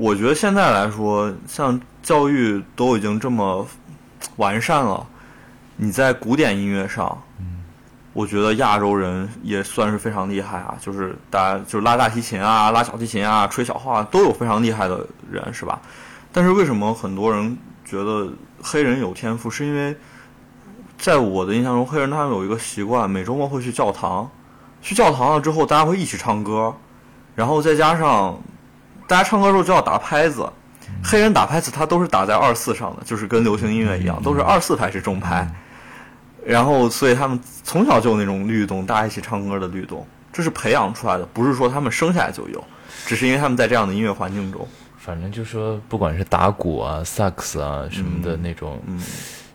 我觉得现在来说，像教育都已经这么完善了，你在古典音乐上，我觉得亚洲人也算是非常厉害啊，就是大家就是拉大提琴啊、拉小提琴啊、吹小号啊，都有非常厉害的人，是吧？但是为什么很多人觉得黑人有天赋？是因为在我的印象中，黑人他们有一个习惯，每周末会去教堂，去教堂了之后，大家会一起唱歌，然后再加上大家唱歌的时候就要打拍子，黑人打拍子他都是打在二四上的，就是跟流行音乐一样，都是二四拍是重拍。然后，所以他们从小就有那种律动，大家一起唱歌的律动，这是培养出来的，不是说他们生下来就有，只是因为他们在这样的音乐环境中。反正就说，不管是打鼓啊、萨克斯啊什么的那种，嗯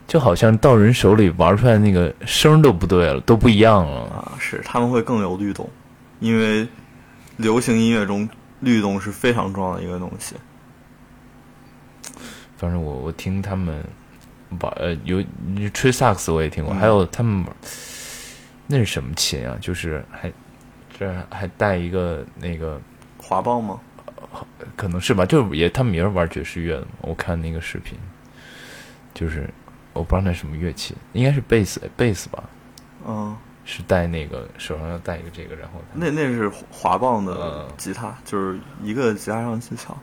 就好像到人手里玩出来那个声儿都不对了，都不一样了。啊，是他们会更有律动，因为流行音乐中律动是非常重要的一个东西。反正我我听他们玩呃有你吹萨克斯我也听过，还有他们玩那是什么琴啊？就是还这还带一个那个滑棒吗？可能是吧，就是也他们也是玩爵士乐的嘛。我看那个视频，就是我不知道那什么乐器，应该是贝斯贝斯吧，嗯，是带那个手上要带一个这个，然后那那是滑棒的嗯吉他，就是一个吉他上技巧，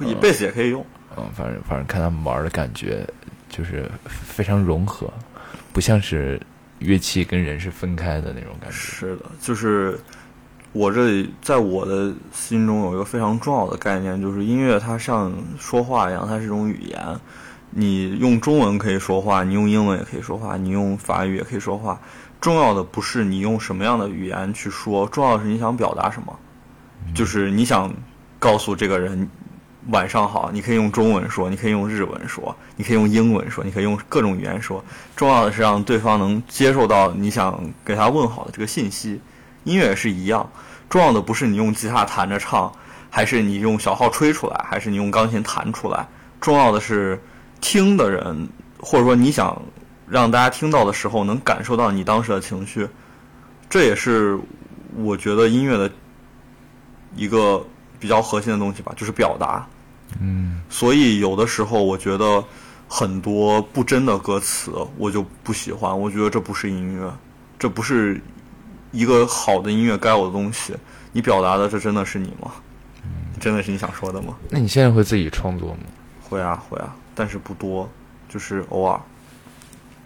以贝斯也可以用。嗯，反正反正看他们玩的感觉就是非常融合，不像是乐器跟人是分开的那种感觉。是的，就是我这里在我的心中有一个非常重要的概念，就是音乐它像说话一样，它是一种语言。你用中文可以说话，你用英文也可以说话，你用法语也可以说话。重要的不是你用什么样的语言去说，重要的是你想表达什么。就是你想告诉这个人晚上好，你可以用中文说，你可以用日文说，你可以用英文说，你可以用各种语言说。重要的是让对方能接受到你想给他问好的这个信息。音乐也是一样，重要的不是你用吉他弹着唱，还是你用小号吹出来，还是你用钢琴弹出来。重要的是听的人，或者说你想让大家听到的时候能感受到你当时的情绪。这也是我觉得音乐的一个比较核心的东西吧，就是表达。嗯，所以有的时候我觉得很多不真的歌词我就不喜欢，我觉得这不是音乐，这不是一个好的音乐该有的东西。你表达的这真的是你吗？真的是你想说的吗？那你现在会自己创作吗？会啊会啊，但是不多，就是偶尔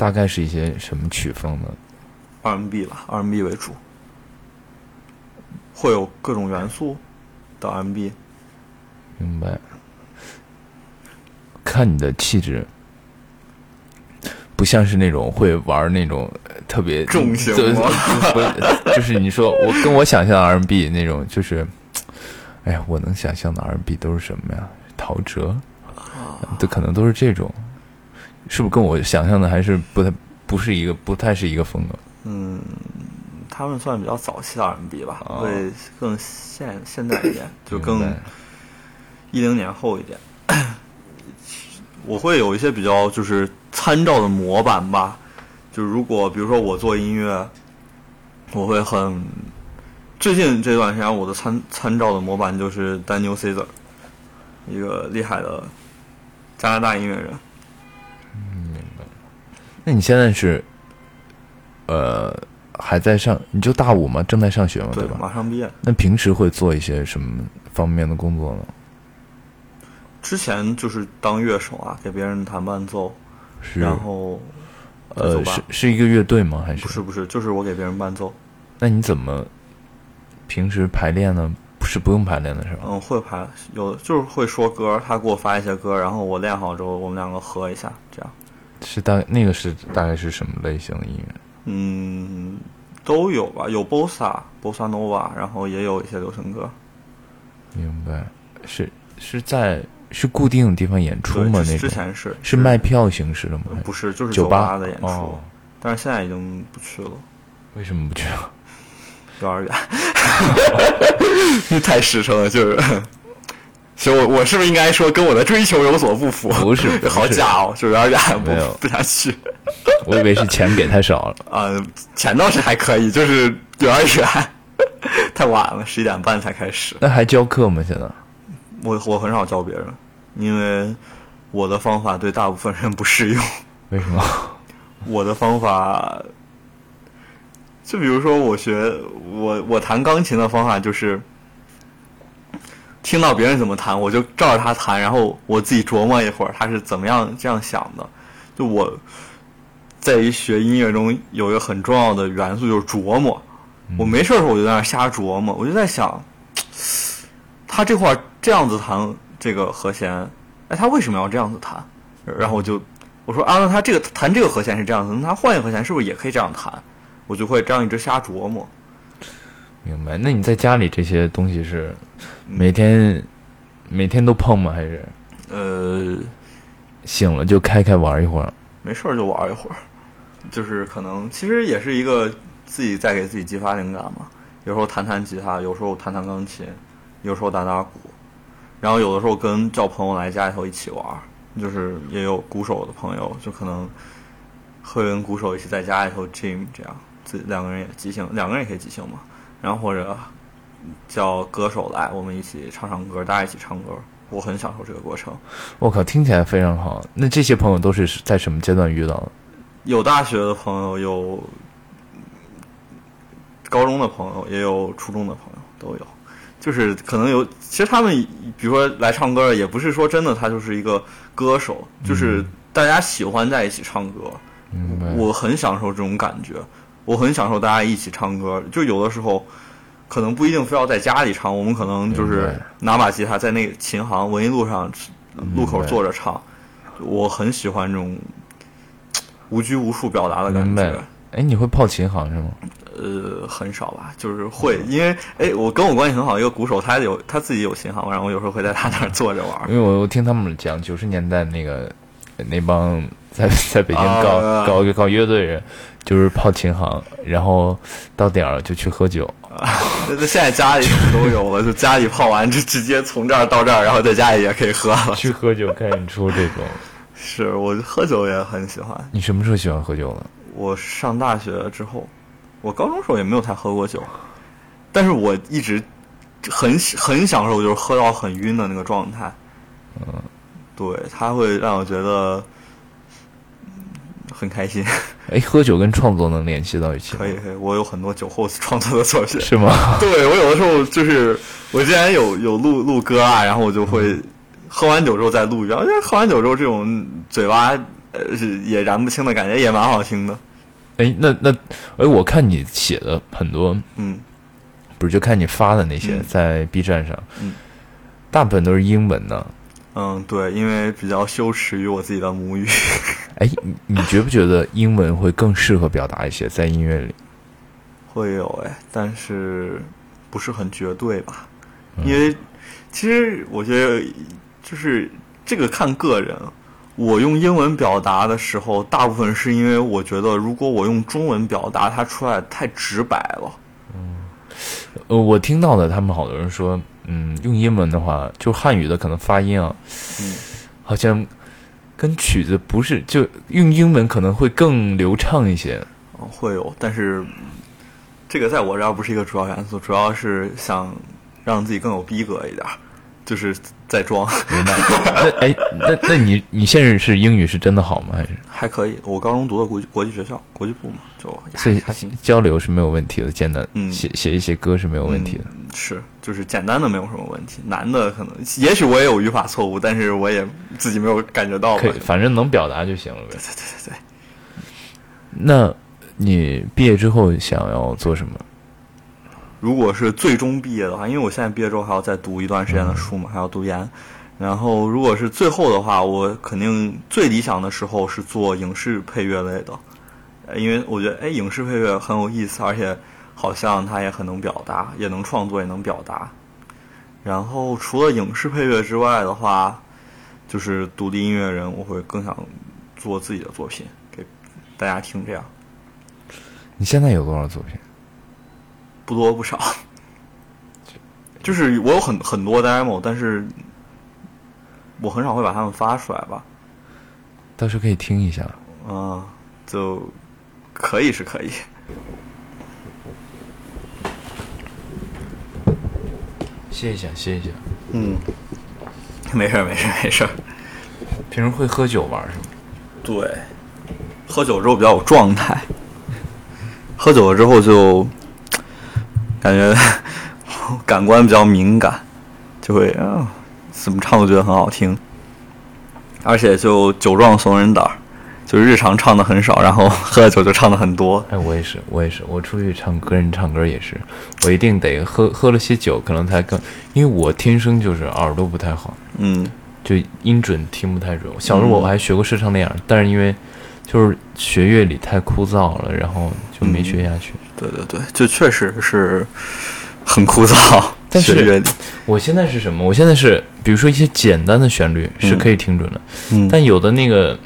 大概是一些什么曲风呢？R&B 吧，R&B 为主，会有各种元素的 R&B。明白。看你的气质，不像是那种会玩那种呃特别重型对吗不是就是你说我跟我想象的 R&B 那种，就是，哎呀，我能想象的 R&B 都是什么呀？陶喆，这可能都是这种，是不是跟我想象的还是不太不是一个不太是一个风格？嗯，他们算比较早期的 R&B 吧，哦会更现现代一点，就更一零年后一点。我会有一些比较就是参照的模板吧，就如果比如说我做音乐，我会很最近这段时间我的参参照的模板就是 Daniel Caesar，一个厉害的加拿大音乐人。那你现在是，呃，还在上？你就大五嘛？正在上学嘛？对，吧？马上毕业。那平时会做一些什么方面的工作呢？之前就是当乐手啊，给别人弹伴奏，是然后呃，是是一个乐队吗？还是不是不是，就是我给别人伴奏。那你怎么平时排练呢？不是不用排练的是吧？嗯，会排有就是会说歌，他给我发一些歌，然后我练好之后，我们两个合一下，这样。是大那个是大概是什么类型的音乐？嗯，都有吧，有 bossa、bossa nova，然后也有一些流行歌。明白，是是在是固定的地方演出，吗？那种之前是是卖票形式的吗？不是就是酒吧吧的演出，哦但是现在已经不去了，为什么不去了？有点远，太实诚了，就是。其实我我是不是应该说跟我的追求有所不符？不是 不是好假哦，就有点远，没有不 不想去。我以为是钱给太少了。呃，钱倒是还可以，就是有点远太晚了，十一点半才开始。那还教课吗？现在？我我很少教别人，因为我的方法对大部分人不适用。为什么？我的方法，就比如说我学我我弹钢琴的方法就是，听到别人怎么弹，我就照着他弹，然后我自己琢磨一会儿他是怎么样这样想的。就我在于学音乐中有一个很重要的元素就是琢磨。我没事儿的时候我就在那儿瞎琢磨，我就在想，他这块儿这样子弹这个和弦，哎，他为什么要这样子弹？然后我就我说啊，那他这个弹这个和弦是这样子，那他换一个和弦是不是也可以这样弹？我就会这样一直瞎琢磨。明白。那你在家里这些东西是每天每天都碰吗？还是呃，醒了就开开玩一会儿？没事儿就玩一会儿，就是可能其实也是一个自己在给自己激发灵感嘛。有时候弹弹吉他，有时候弹弹钢琴，有时候打打鼓，然后有的时候跟叫朋友来家里头一起玩，就是也有鼓手的朋友，就可能会跟鼓手一起在家里头 jam 这样，自两个人也即兴，两个人也可以即兴嘛。然后或者叫歌手来，我们一起唱唱歌，大家一起唱歌，我很享受这个过程。我靠，听起来非常好。那这些朋友都是在什么阶段遇到的？有大学的朋友，有高中的朋友，也有初中的朋友，都有。就是可能有，其实他们比如说来唱歌的，也不是说真的他就是一个歌手，就是大家喜欢在一起唱歌。我很享受这种感觉，我很享受大家一起唱歌。就有的时候，可能不一定非要在家里唱，我们可能就是拿把吉他在那个琴行文艺路上路口坐着唱。我很喜欢这种无拘无束表达的感觉。哎，你会泡琴行是吗？呃，很少吧，就是会，因为哎，我跟我关系很好一个鼓手，他有他自己有琴行，然后我有时候会在他那儿坐着玩儿。因为我我听他们讲，九十年代那个那帮在在北京啊搞、啊搞搞乐队人，就是泡琴行，然后到点儿了就去喝酒。那那现在家里什么都有了，就家里泡完就直接从这儿到这儿，然后在家里也可以喝了。去喝酒看演出这种。是我喝酒也很喜欢。你什么时候喜欢喝酒了？我上大学之后，我高中时候也没有太喝过酒，但是我一直很很享受就是喝到很晕的那个状态。嗯，对，它会让我觉得嗯很开心。哎，喝酒跟创作能联系到一起？可以，可以，我有很多酒后创作的作品。是吗？对我有的时候就是我之前有有录录歌啊，然后我就会喝完酒之后再录一遍。因为喝完酒之后这种嘴巴呃是也燃不清的感觉也蛮好听的。哎，那那哎，我看你写的很多，嗯，不是就看你发的那些、嗯在 B 站上，嗯大部分都是英文的。嗯，对，因为比较羞耻于我自己的母语。哎，你你觉不觉得英文会更适合表达一些在音乐里？会有哎，但是不是很绝对吧？因为其实我觉得就是这个看个人。我用英文表达的时候，大部分是因为我觉得，如果我用中文表达，它出来太直白了。嗯呃，我听到的他们好多人说，嗯，用英文的话，就汉语的可能发音啊，嗯好像跟曲子不是，就用英文可能会更流畅一些。嗯会有，但是这个在我这儿不是一个主要元素，主要是想让自己更有逼格一点儿，就是在装，明白？那哎，那那你你现在是英语是真的好吗？还是还可以。我高中读的国际国际学校，国际部嘛，就所以还行。交流是没有问题的，简单嗯写写一些歌是没有问题的。嗯是，就是简单的没有什么问题，难的可能也许我也有语法错误，但是我也自己没有感觉到吧。可以，反正能表达就行了呗。对对对对对，那你毕业之后想要做什么？如果是最终毕业的话，因为我现在毕业之后还要再读一段时间的书嘛，还要读研。然后，如果是最后的话，我肯定最理想的时候是做影视配乐类的，因为我觉得哎，影视配乐很有意思，而且好像它也很能表达，也能创作，也能表达。然后，除了影视配乐之外的话，就是独立音乐人，我会更想做自己的作品给大家听，这样你现在有多少作品？不多不少。就是我有很很多 demo，但是我很少会把它们发出来吧。到时候可以听一下。嗯、就可以是可以。歇一下，歇一下。嗯，没事儿没事儿没事儿。平时会喝酒玩是吗？对，喝酒之后比较有状态，喝酒了之后就感觉 感官比较敏感，就会啊怎么唱都觉得很好听，而且就酒壮怂人胆儿，就日常唱的很少，然后 喝了酒就唱的很多。哎，我也是，我也是，我出去唱歌人唱歌也是，我一定得喝喝了些酒，可能才更，因为我天生就是耳朵不太好，嗯就音准听不太准。小时候我还学过视唱练耳，但是因为就是学乐理太枯燥了，然后就没学下去。对对对，就确实是很枯燥。但是，我现在是什么？我现在是，比如说一些简单的旋律是可以听准的，嗯，但有的那个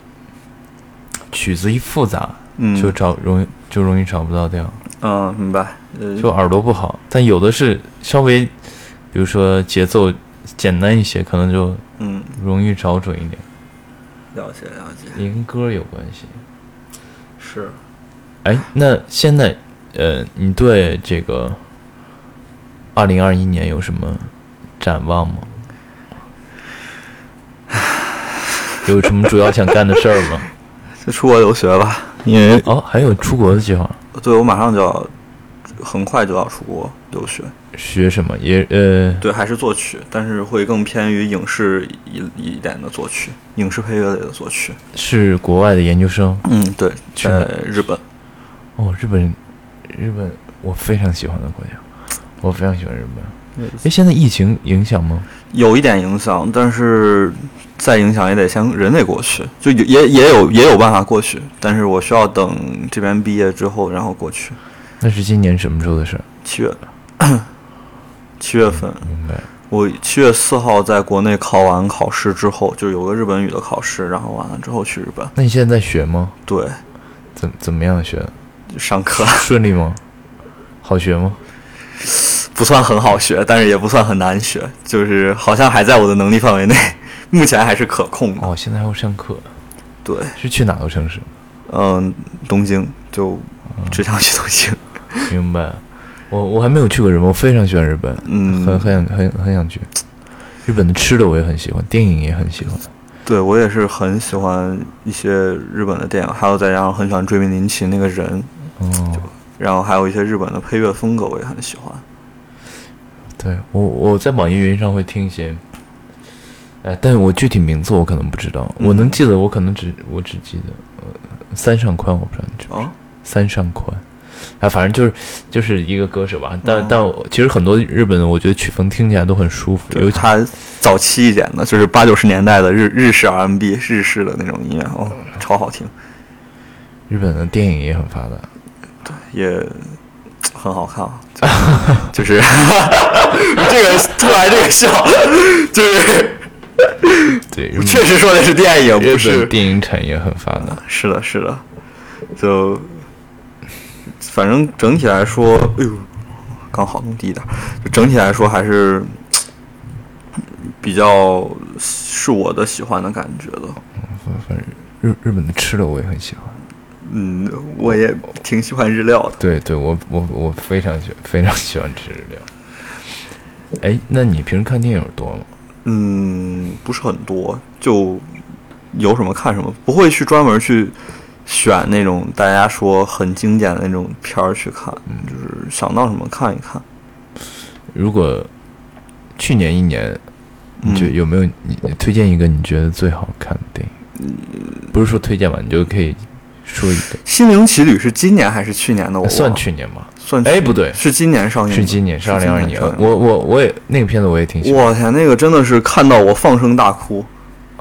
曲子一复杂，嗯就找容易就容易找不到调，嗯明白，呃就耳朵不好。但有的是稍微，比如说节奏简单一些，可能就嗯容易找准一点，了解了解，也跟歌有关系。是。哎，那现在，呃，你对这个二零二一年有什么展望吗？有什么主要想干的事儿吗？就出国留学吧，因为哦，还有出国的计划，对我马上就要，很快就要出国留学。学什么？也呃，对，还是作曲，但是会更偏于影视一一点的作曲，影视配乐类的作曲。是国外的研究生。嗯，对，去在日本。哦，日本，日本，我非常喜欢的国家，我非常喜欢日本。哎，现在疫情影响吗？有一点影响，但是再影响也得先人得过去，就有也也有也有办法过去，但是我需要等这边毕业之后，然后过去。那是今年什么时候的事儿？七月，七月份，明白。我七月四号在国内考完考试之后，就有个日本语的考试，然后完了之后去日本。那你现在在学吗？对，怎怎么样学？就上课顺利吗？好学吗？不算很好学，但是也不算很难学，就是好像还在我的能力范围内，目前还是可控的。哦，现在还要上课，对，是去哪个城市？嗯，东京就只想去东京。明白。我我还没有去过日本，我非常喜欢日本，嗯很很想很很想去。日本的吃的我也很喜欢，电影也很喜欢。对我也是很喜欢一些日本的电影，还有再加上很喜欢追名林檎那个人，哦，然后还有一些日本的配乐风格我也很喜欢。对我我在网易云上会听一些，哎，但是我具体名字我可能不知道，我能记得我可能只我只记得呃三上宽，我不知道你知道三上宽，啊，反正就是就是一个歌手吧，但、哦但我其实很多日本的我觉得曲风听起来都很舒服，尤其他早期一点的，就是八九十年代的日日式 R&B 日式的那种音乐，哦，超好听，日本的电影也很发达。对也很好看啊。就是 这个突然这个笑，就是对，确实说的是电影，不是本电影产业很发达。是的，是的，就反正整体来说，哎呦，刚好弄低一点，就整体来说还是比较是我的喜欢的感觉的。反正日日本的吃的我也很喜欢。嗯，我也挺喜欢日料的。对对，我我我非常喜非常喜欢吃日料。哎，那你平时看电影多吗？嗯，不是很多，就有什么看什么，不会去专门去选那种大家说很经典的那种片儿去看，就是想到什么看一看。如果去年一年，你觉得嗯有没有你你推荐一个你觉得最好看的电影？不是说推荐吧，你就可以说一个，《心灵奇旅》是今年还是去年的？我算去年吧，算哎不对。是今年上映的，是今年，是二零二一。年。我我我也那个片子我也挺喜欢。我天，那个真的是看到我放声大哭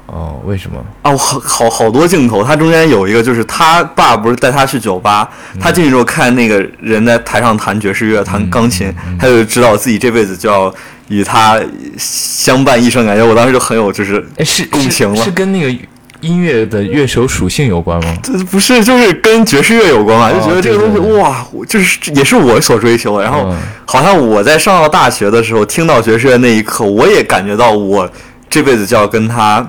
哦，为什么？啊！我好好好多镜头，他中间有一个就是他爸不是带他去酒吧，嗯他进去之后看那个人在台上弹爵士乐、弹钢琴，嗯他就知道自己这辈子就要与他相伴一生，感觉我当时就很有就是哎，是是共情了是跟那个音乐的乐手属性有关吗？这不是就是跟爵士乐有关嘛？就觉得这个东西哇，就是也是我所追求的。然后嗯好像我在上到大学的时候听到爵士乐那一刻，我也感觉到我这辈子就要跟他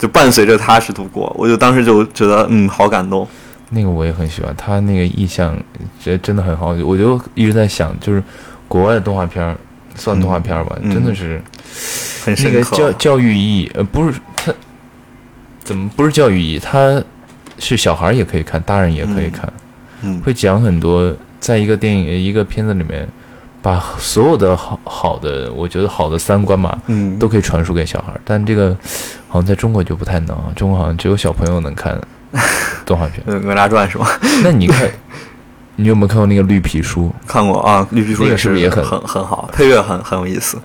就伴随着他去度过。我就当时就觉得嗯，好感动。那个我也很喜欢，他那个意象，这真的很好。我就一直在想，就是国外的动画片儿，算动画片儿吧，嗯真的是很深刻。那个教教育意义，呃，不是他怎么不是教育意义？他是小孩儿也可以看，大人也可以看，嗯会讲很多，在一个电影一个片子里面，把所有的好好的，我觉得好的三观嘛，嗯都可以传输给小孩儿。但这个好像在中国就不太能啊，中国好像只有小朋友能看 动画片。呃哪吒传是吗？那你看，你有没有看过那个绿皮书？看过啊，绿皮书那个也是不是也很很很好，配乐很很有意思。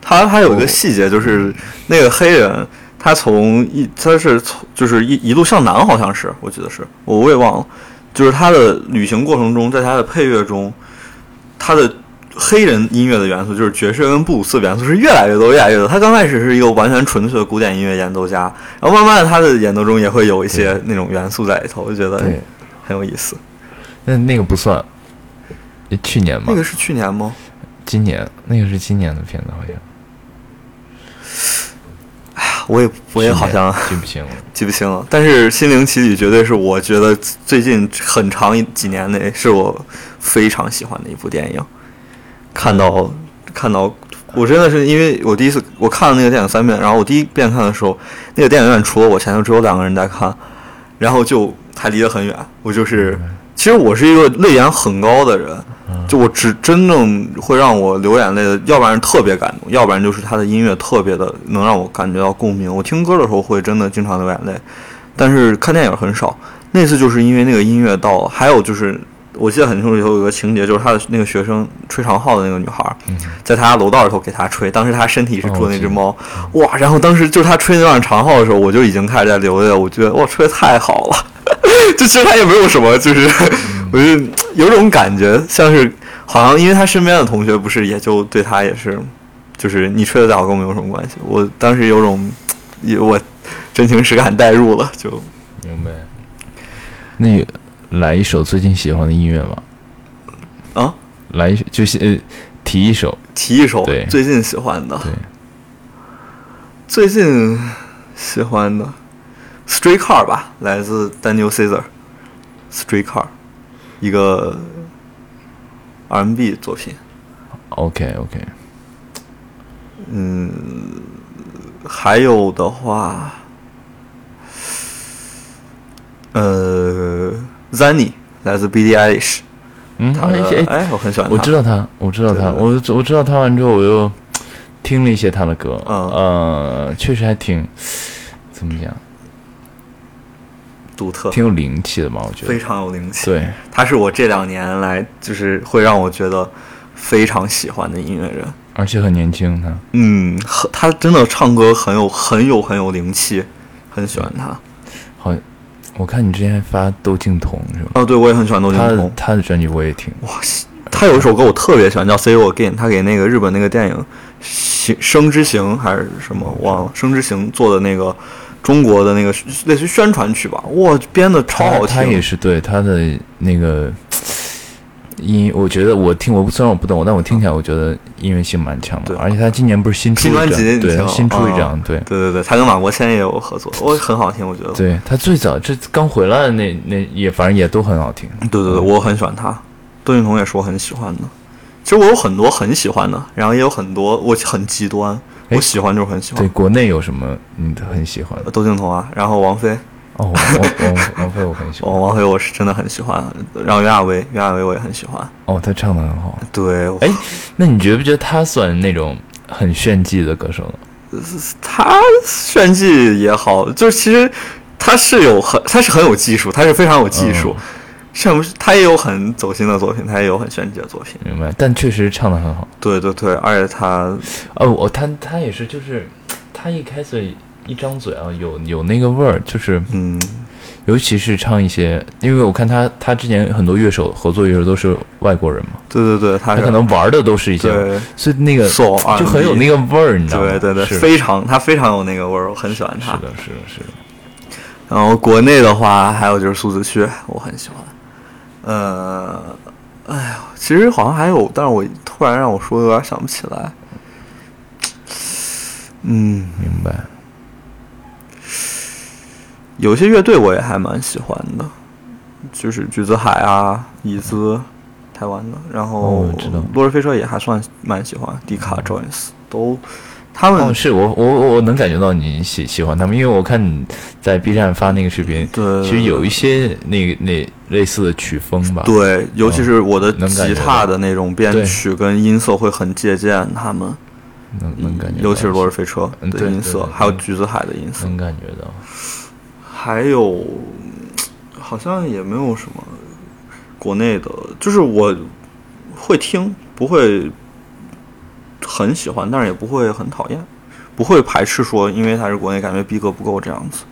他还有一个细节，就是那个黑人，他从一他是从就是一一路向南，好像是我记得是我我也忘了，就是他的旅行过程中，在他的配乐中，他的黑人音乐的元素，就是爵士跟布鲁斯元素是越来越多，越来越多。他刚开始是一个完全纯粹的古典音乐演奏家，然后慢慢的他的演奏中也会有一些那种元素在里头，我就觉得对，很有意思。那那个不算，去年吗那，个是去年吗？今年那个是今年的片子，好像哎呀我也我也好像记不清了。记不清了，但是《心灵奇旅》绝对是我觉得最近很长一几年内是我非常喜欢的一部电影。看到看到，我真的是因为我第一次我看了那个电影三遍，然后我第一遍看的时候，那个电影院除了我前头只有两个人在看，然后就还离得很远。我就是，其实我是一个泪眼很高的人，就我只真正会让我流眼泪的，要不然是特别感动，要不然就是他的音乐特别的能让我感觉到共鸣。我听歌的时候会真的经常流眼泪，但是看电影很少。那次就是因为那个音乐到了，还有就是我记得很清楚，有一个情节，就是他的那个学生吹长号的那个女孩，在他家楼道里头给他吹，当时他身体是住的那只猫，哇！然后当时就是他吹那段长号的时候，我就已经开始在流泪了，我觉得哇，吹的太好了。就其实他也没有什么，就是我就有种感觉，像是好像因为他身边的同学不是也就对他也是，就是你吹的再好跟我们有什么关系？我当时有种也我真情实感带入了，就明白。那来一首最近喜欢的音乐吧，啊？来一就是呃，提一首，提一首对。最近喜欢的，对，最近喜欢的。Stray Car 吧，来自 Daniel Caesar Stray Car，一个 R&B 作品。OK OK，嗯，还有的话，呃，Zanny 来自 Billie Eilish，嗯，他的哎我很喜欢他，我知道他，我知道他，我我知道他完之后，我又听了一些他的歌，嗯呃，确实还挺怎么讲，独特，挺有灵气的吧？我觉得非，常有灵气。对，他是我这两年来就是会让我觉得非常喜欢的音乐人。而且很年轻，他嗯，他真的唱歌很有很有很有灵气，很喜欢他。好，我看你之前还发窦靖童是吧？哦，对，我也很喜欢窦靖童。他的专辑我也听，哇塞，他有一首歌我特别喜欢，叫《See You Again》，他给那个日本那个电影《行生之行》还是什么忘了，《生之行》做的那个中国的那个类似于宣传曲吧，哇，编的超好听。他也是对他的那个音，我觉得我听我虽然我不懂，但我听起来我觉得音乐性蛮强的对。而且他今年不是新出新一张，专辑对，新出一啊张，对。对对对，他跟马国谦也有合作，我很好听，我觉得。对他最早这刚回来的那那也反正也都很好听。对对对，我很喜欢他。窦靖童也是我很喜欢的。其实我有很多很喜欢的，然后也有很多我很极端，哎我喜欢就是很喜欢对，。国内有什么你很喜欢的？窦靖童啊，然后王菲，哦，王王王王菲我很喜欢。王王菲我是真的很喜欢，然后袁娅维，袁娅维我也很喜欢。哦，她唱的很好。对，我哎，那你觉不觉得她算那种很炫技的歌手呢？她炫技也好，就是其实他是有很，他是很有技术，他是非常有技术。像不是他也有很走心的作品，他也有很炫技的作品。明白？但确实唱的很好。对对对，而且他哦，我他他也是，就是他一开始一张嘴啊，有有那个味儿，就是嗯，尤其是唱一些，因为我看他他之前很多乐手合作乐手都是外国人嘛，对对对，他他可能玩的都是一些，对所以那个就很有那个味儿，你知道吗？对对对，非常他非常有那个味儿，我很喜欢他。是的，是的，是的。然后国内的话，还有就是苏子旭，我很喜欢。呃，哎呀，其实好像还有，但是我突然让我说，有点想不起来。嗯，明白。有些乐队我也还蛮喜欢的。就是橘子海啊、椅子，台湾的。然后哦知道落日飞车也还算蛮喜欢，迪卡、Jones 都，他们、哦，是我我我我能感觉到你喜喜欢他们，因为我看你在 B 站发那个视频，对其实有一些那个那类似的曲风吧。对，尤其是我的吉他的那种编曲跟音色会很借鉴他们，能能感觉，尤其是落日飞车的音色还有橘子海的音色。能感觉到。还有，好像也没有什么国内的，就是我会听，不会很喜欢，但是也不会很讨厌，不会排斥说因为他是国内，感觉逼格不够这样子。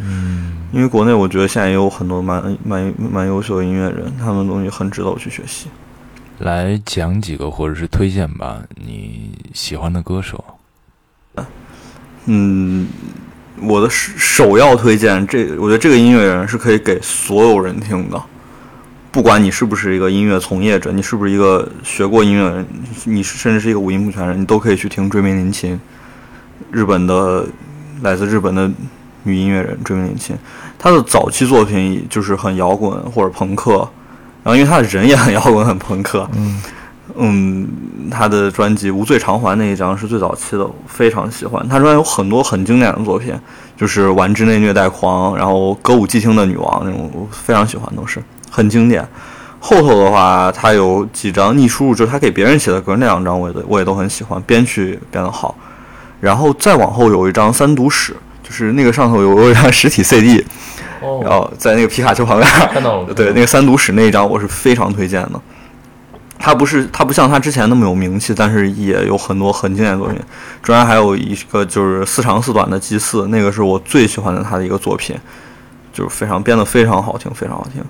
嗯，因为国内我觉得现在也有很多蛮蛮蛮优秀的音乐人，他们的东西很值得我去学习。来讲几个或者是推荐吧，你喜欢的歌手。嗯，我的首要推荐，这我觉得这个音乐人是可以给所有人听的，不管你是不是一个音乐从业者，你是不是一个学过音乐人，你是甚至是一个五音不全人，你都可以去听追名林琴，日本的来自日本的女音乐人追名林琴，她的早期作品就是很摇滚或者朋克，然后因为她的人也很摇滚很朋克，嗯，他的专辑《无罪偿还》那一张是最早期的，我非常喜欢。他专辑有很多很经典的作品，就是《玩之内虐待狂》，然后《歌舞伎町的女王》那种，我非常喜欢，都是很经典。后头的话，他有几张逆输入，就是他给别人写的歌，那两张我也都我也都很喜欢，编曲编得好。然后再往后有一张《三读史》，就是那个上头有有一张实体 CD，哦然后在那个皮卡丘旁边，看到了对，那个三读史那一张我是非常推荐的。他不是他不像他之前那么有名气，但是也有很多很经典作品。中间还有一个就是四长四短的祭祀，那个是我最喜欢的他的一个作品，就是非常编得非常好听，非常好听。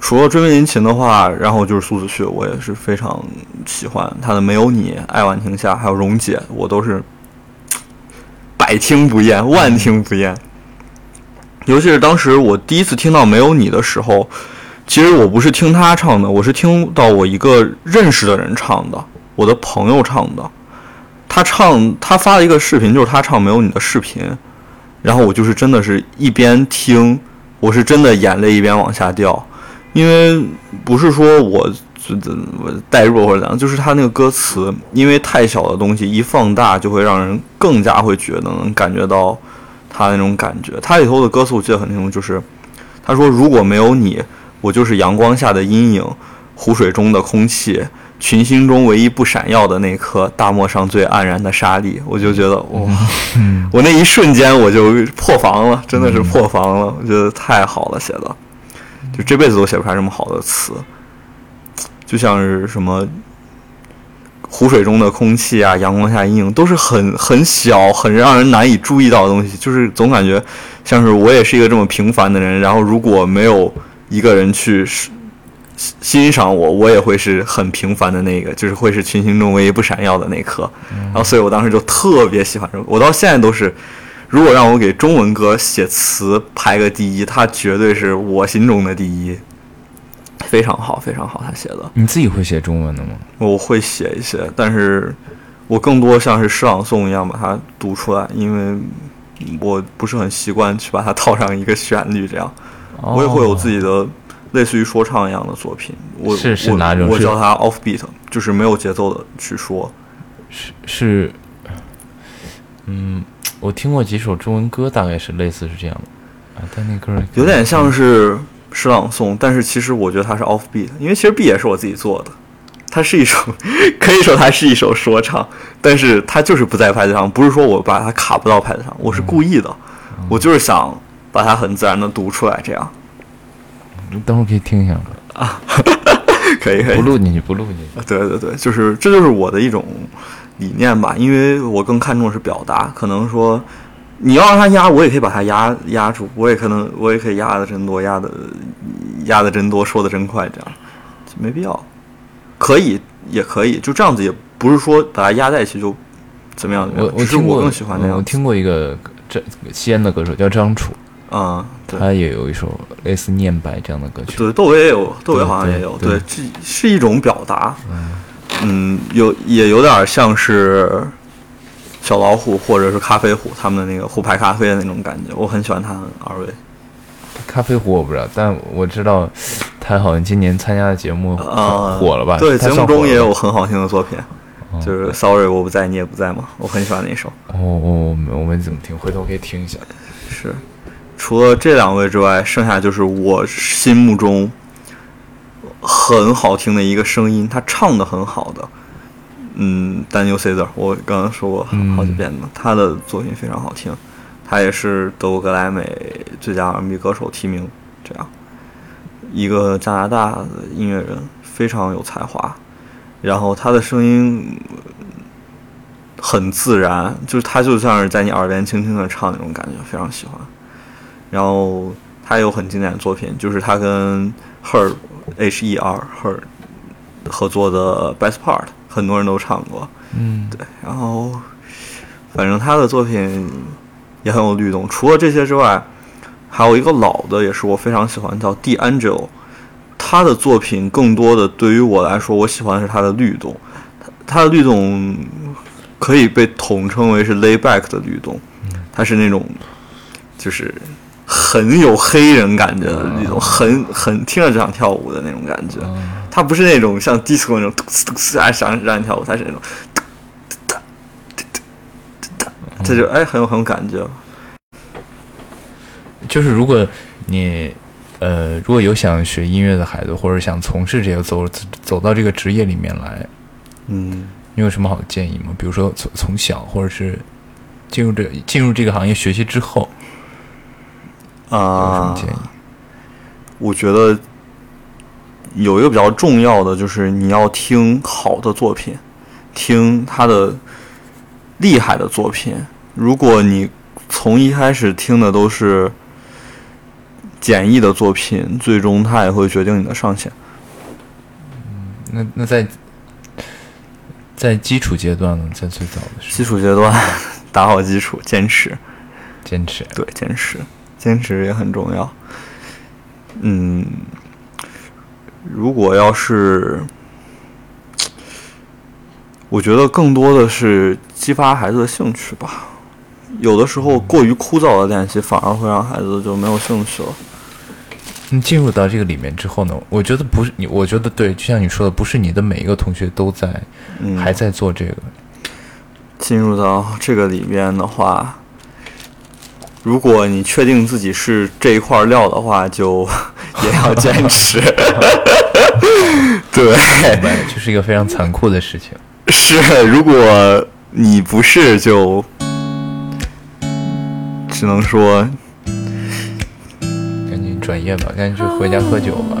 除了追名林檎的话，然后就是苏子旭，我也是非常喜欢他的《没有你》《爱晚亭下》，还有《蓉姐》，我都是百听不厌，万听不厌。尤其是当时我第一次听到《没有你》的时候，其实我不是听他唱的，我是听到我一个认识的人唱的，我的朋友唱的。他唱，他发了一个视频，就是他唱《没有你》的视频，然后我就是真的是一边听，我是真的眼泪一边往下掉，因为不是说我我代入或者怎样，就是他那个歌词，因为太小的东西一放大，就会让人更加会觉得能感觉到他那种感觉。他里头的歌词我记得很清楚，就是他说如果没有你，我就是阳光下的阴影，湖水中的空气，群星中唯一不闪耀的那颗大漠上最黯然的沙粒。我就觉得哇，我那一瞬间我就破防了，真的是破防了，我觉得太好了写的，就这辈子都写不出来这么好的词，就像是什么。湖水中的空气啊，阳光下阴影，都是很很小、很让人难以注意到的东西。就是总感觉像是我也是一个这么平凡的人，然后如果没有一个人去欣欣赏我，我也会是很平凡的那个，就是会是群星中唯一不闪耀的那颗。然后，所以我当时就特别喜欢这个，我到现在都是，如果让我给中文歌写词排个第一，它绝对是我心中的第一。非常好，非常好，他写的。你自己会写中文的吗？我会写一些，但是我更多像是诗朗诵一样把它读出来，因为我不是很习惯去把它套上一个旋律这样。我也会有自己的类似于说唱一样的作品。我哦是是我哪种是我叫它 off beat，就是没有节奏的去说。是是，嗯，我听过几首中文歌，大概是类似是这样的啊，但那歌有点像是诗朗诵，但是其实我觉得它是 off beat，因为其实 beat 也是我自己做的。它是一首，可以说它是一首说唱，但是它就是不在拍子上，不是说我把它卡不到拍子上，我是故意的，我就是想把它很自然的读出来，这样你等会儿可以听一下啊，可以可以不。录进去，不录进去。对对对，就是这就是我的一种理念吧，因为我更看重的是表达，可能说你要让它压，我也可以把它压压住，我也可能我也可以压的真多，压的压的真多，说的真快，这样没必要。可以也可以，就这样子，也不是说把它压在一起就怎么样我我听过，我更喜欢那样子。我听过一个这西安的歌手叫张楚，嗯，对他也有一首类似念白这样的歌曲。对，窦唯也有，窦唯好像也有，对对，这是一种表达，嗯，有也有点像是小老虎或者是咖啡虎他们的那个虎牌咖啡的那种感觉，我很喜欢他们二位。咖啡虎我不知道，但我知道他好像今年参加的节目啊，火了吧？对，节目中也有很好听的作品，就是 Sorry 我不在，你也不在嘛，我很喜欢那首。哦哦，我没我没怎么听，回头可以听一下。是，除了这两位之外，剩下就是我心目中很好听的一个声音，他唱的很好的，嗯，Daniel Caesar，我刚刚说过好几遍了，他的作品非常好听，他也是德国格莱美最佳 R&B 歌手提名，这样一个加拿大的音乐人，非常有才华，然后他的声音很自然，就是他就像是在你耳边轻轻的唱那种感觉，非常喜欢。然后他有很经典的作品，就是他跟 Her H E R Her 合作的 Best Part，很多人都唱过。嗯，对，然后反正他的作品也很有律动。除了这些之外，还有一个老的，也是我非常喜欢，叫 D'Angelo。他的作品更多的对于我来说，我喜欢的是他的律动。他他的律动可以被统称为是 lay back 的律动，他是那种就是很有黑人感觉的那种，很很听着就想跳舞的那种感觉。他不是那种像 disco 那种嘟呲嘟呲啊想让你跳舞，他是那种哒哒哒哒哒哒，这就哎很有很有感觉。就是如果你呃如果有想学音乐的孩子，或者想从事这个走走到这个职业里面来，嗯，你有什么好的建议吗？比如说从从小，或者是进入这进入这个行业学习之后，有什啊么，建议？我觉得有一个比较重要的就是你要听好的作品，听他的厉害的作品。如果你从一开始听的都是简易的作品，最终它也会决定你的上限。那那在在基础阶段呢，在最早的时基础阶段 打好基础，坚持，坚持，对，坚持，坚持也很重要。嗯，如果要是，我觉得更多的是激发孩子的兴趣吧。有的时候过于枯燥的练习，反而会让孩子就没有兴趣了。你进入到这个里面之后呢，我觉得不是你，我觉得对，就像你说的，不是你的每一个同学都在、嗯，还在做这个。进入到这个里边的话，如果你确定自己是这一块料的话，就 也要 坚持。对，明白，这是一个非常残酷的事情。是，如果你不是，就只能说赶紧转业吧，赶紧去回家喝酒吧。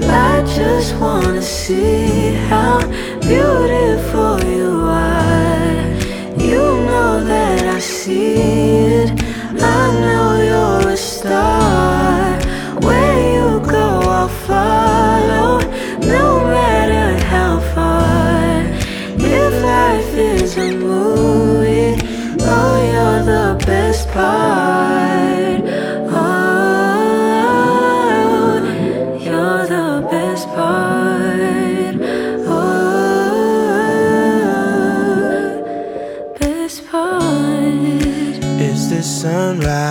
I just wanna see how beautiful you are. You know that I see it. I know you're a star. Where you go, I'll follow. No matter how far. If life is a movie, oh, you're the best part.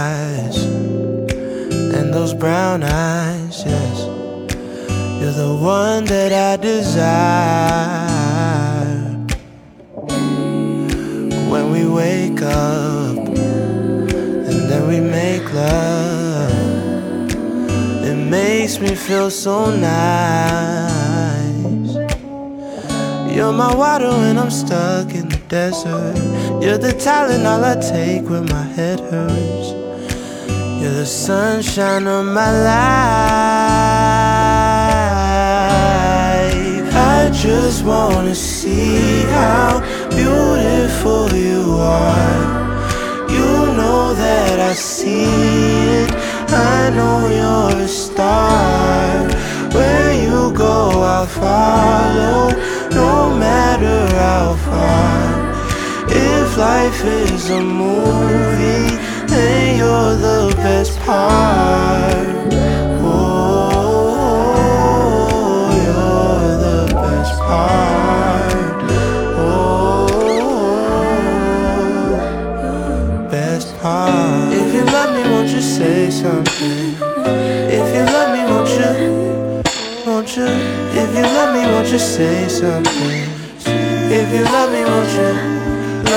Sunrise and those brown eyes? Yes, you're the one that I desire. When we wake up and then we make love, it makes me feel so nice. You're my water when I'm stuck in the desert. You're the talent all I take when my head hurts. You're the sunshine of my life. I just wanna see how beautiful you are. You know that I see it. I know you're a star. Where you go, I'll follow, no matter how far. If life is a movie, then you're the best part. Oh, you're the best part. Oh, best part. If you love me, won't you say something? If you love me, won't you? Won't you? If you love me, won't you say something? If you love me, won't you?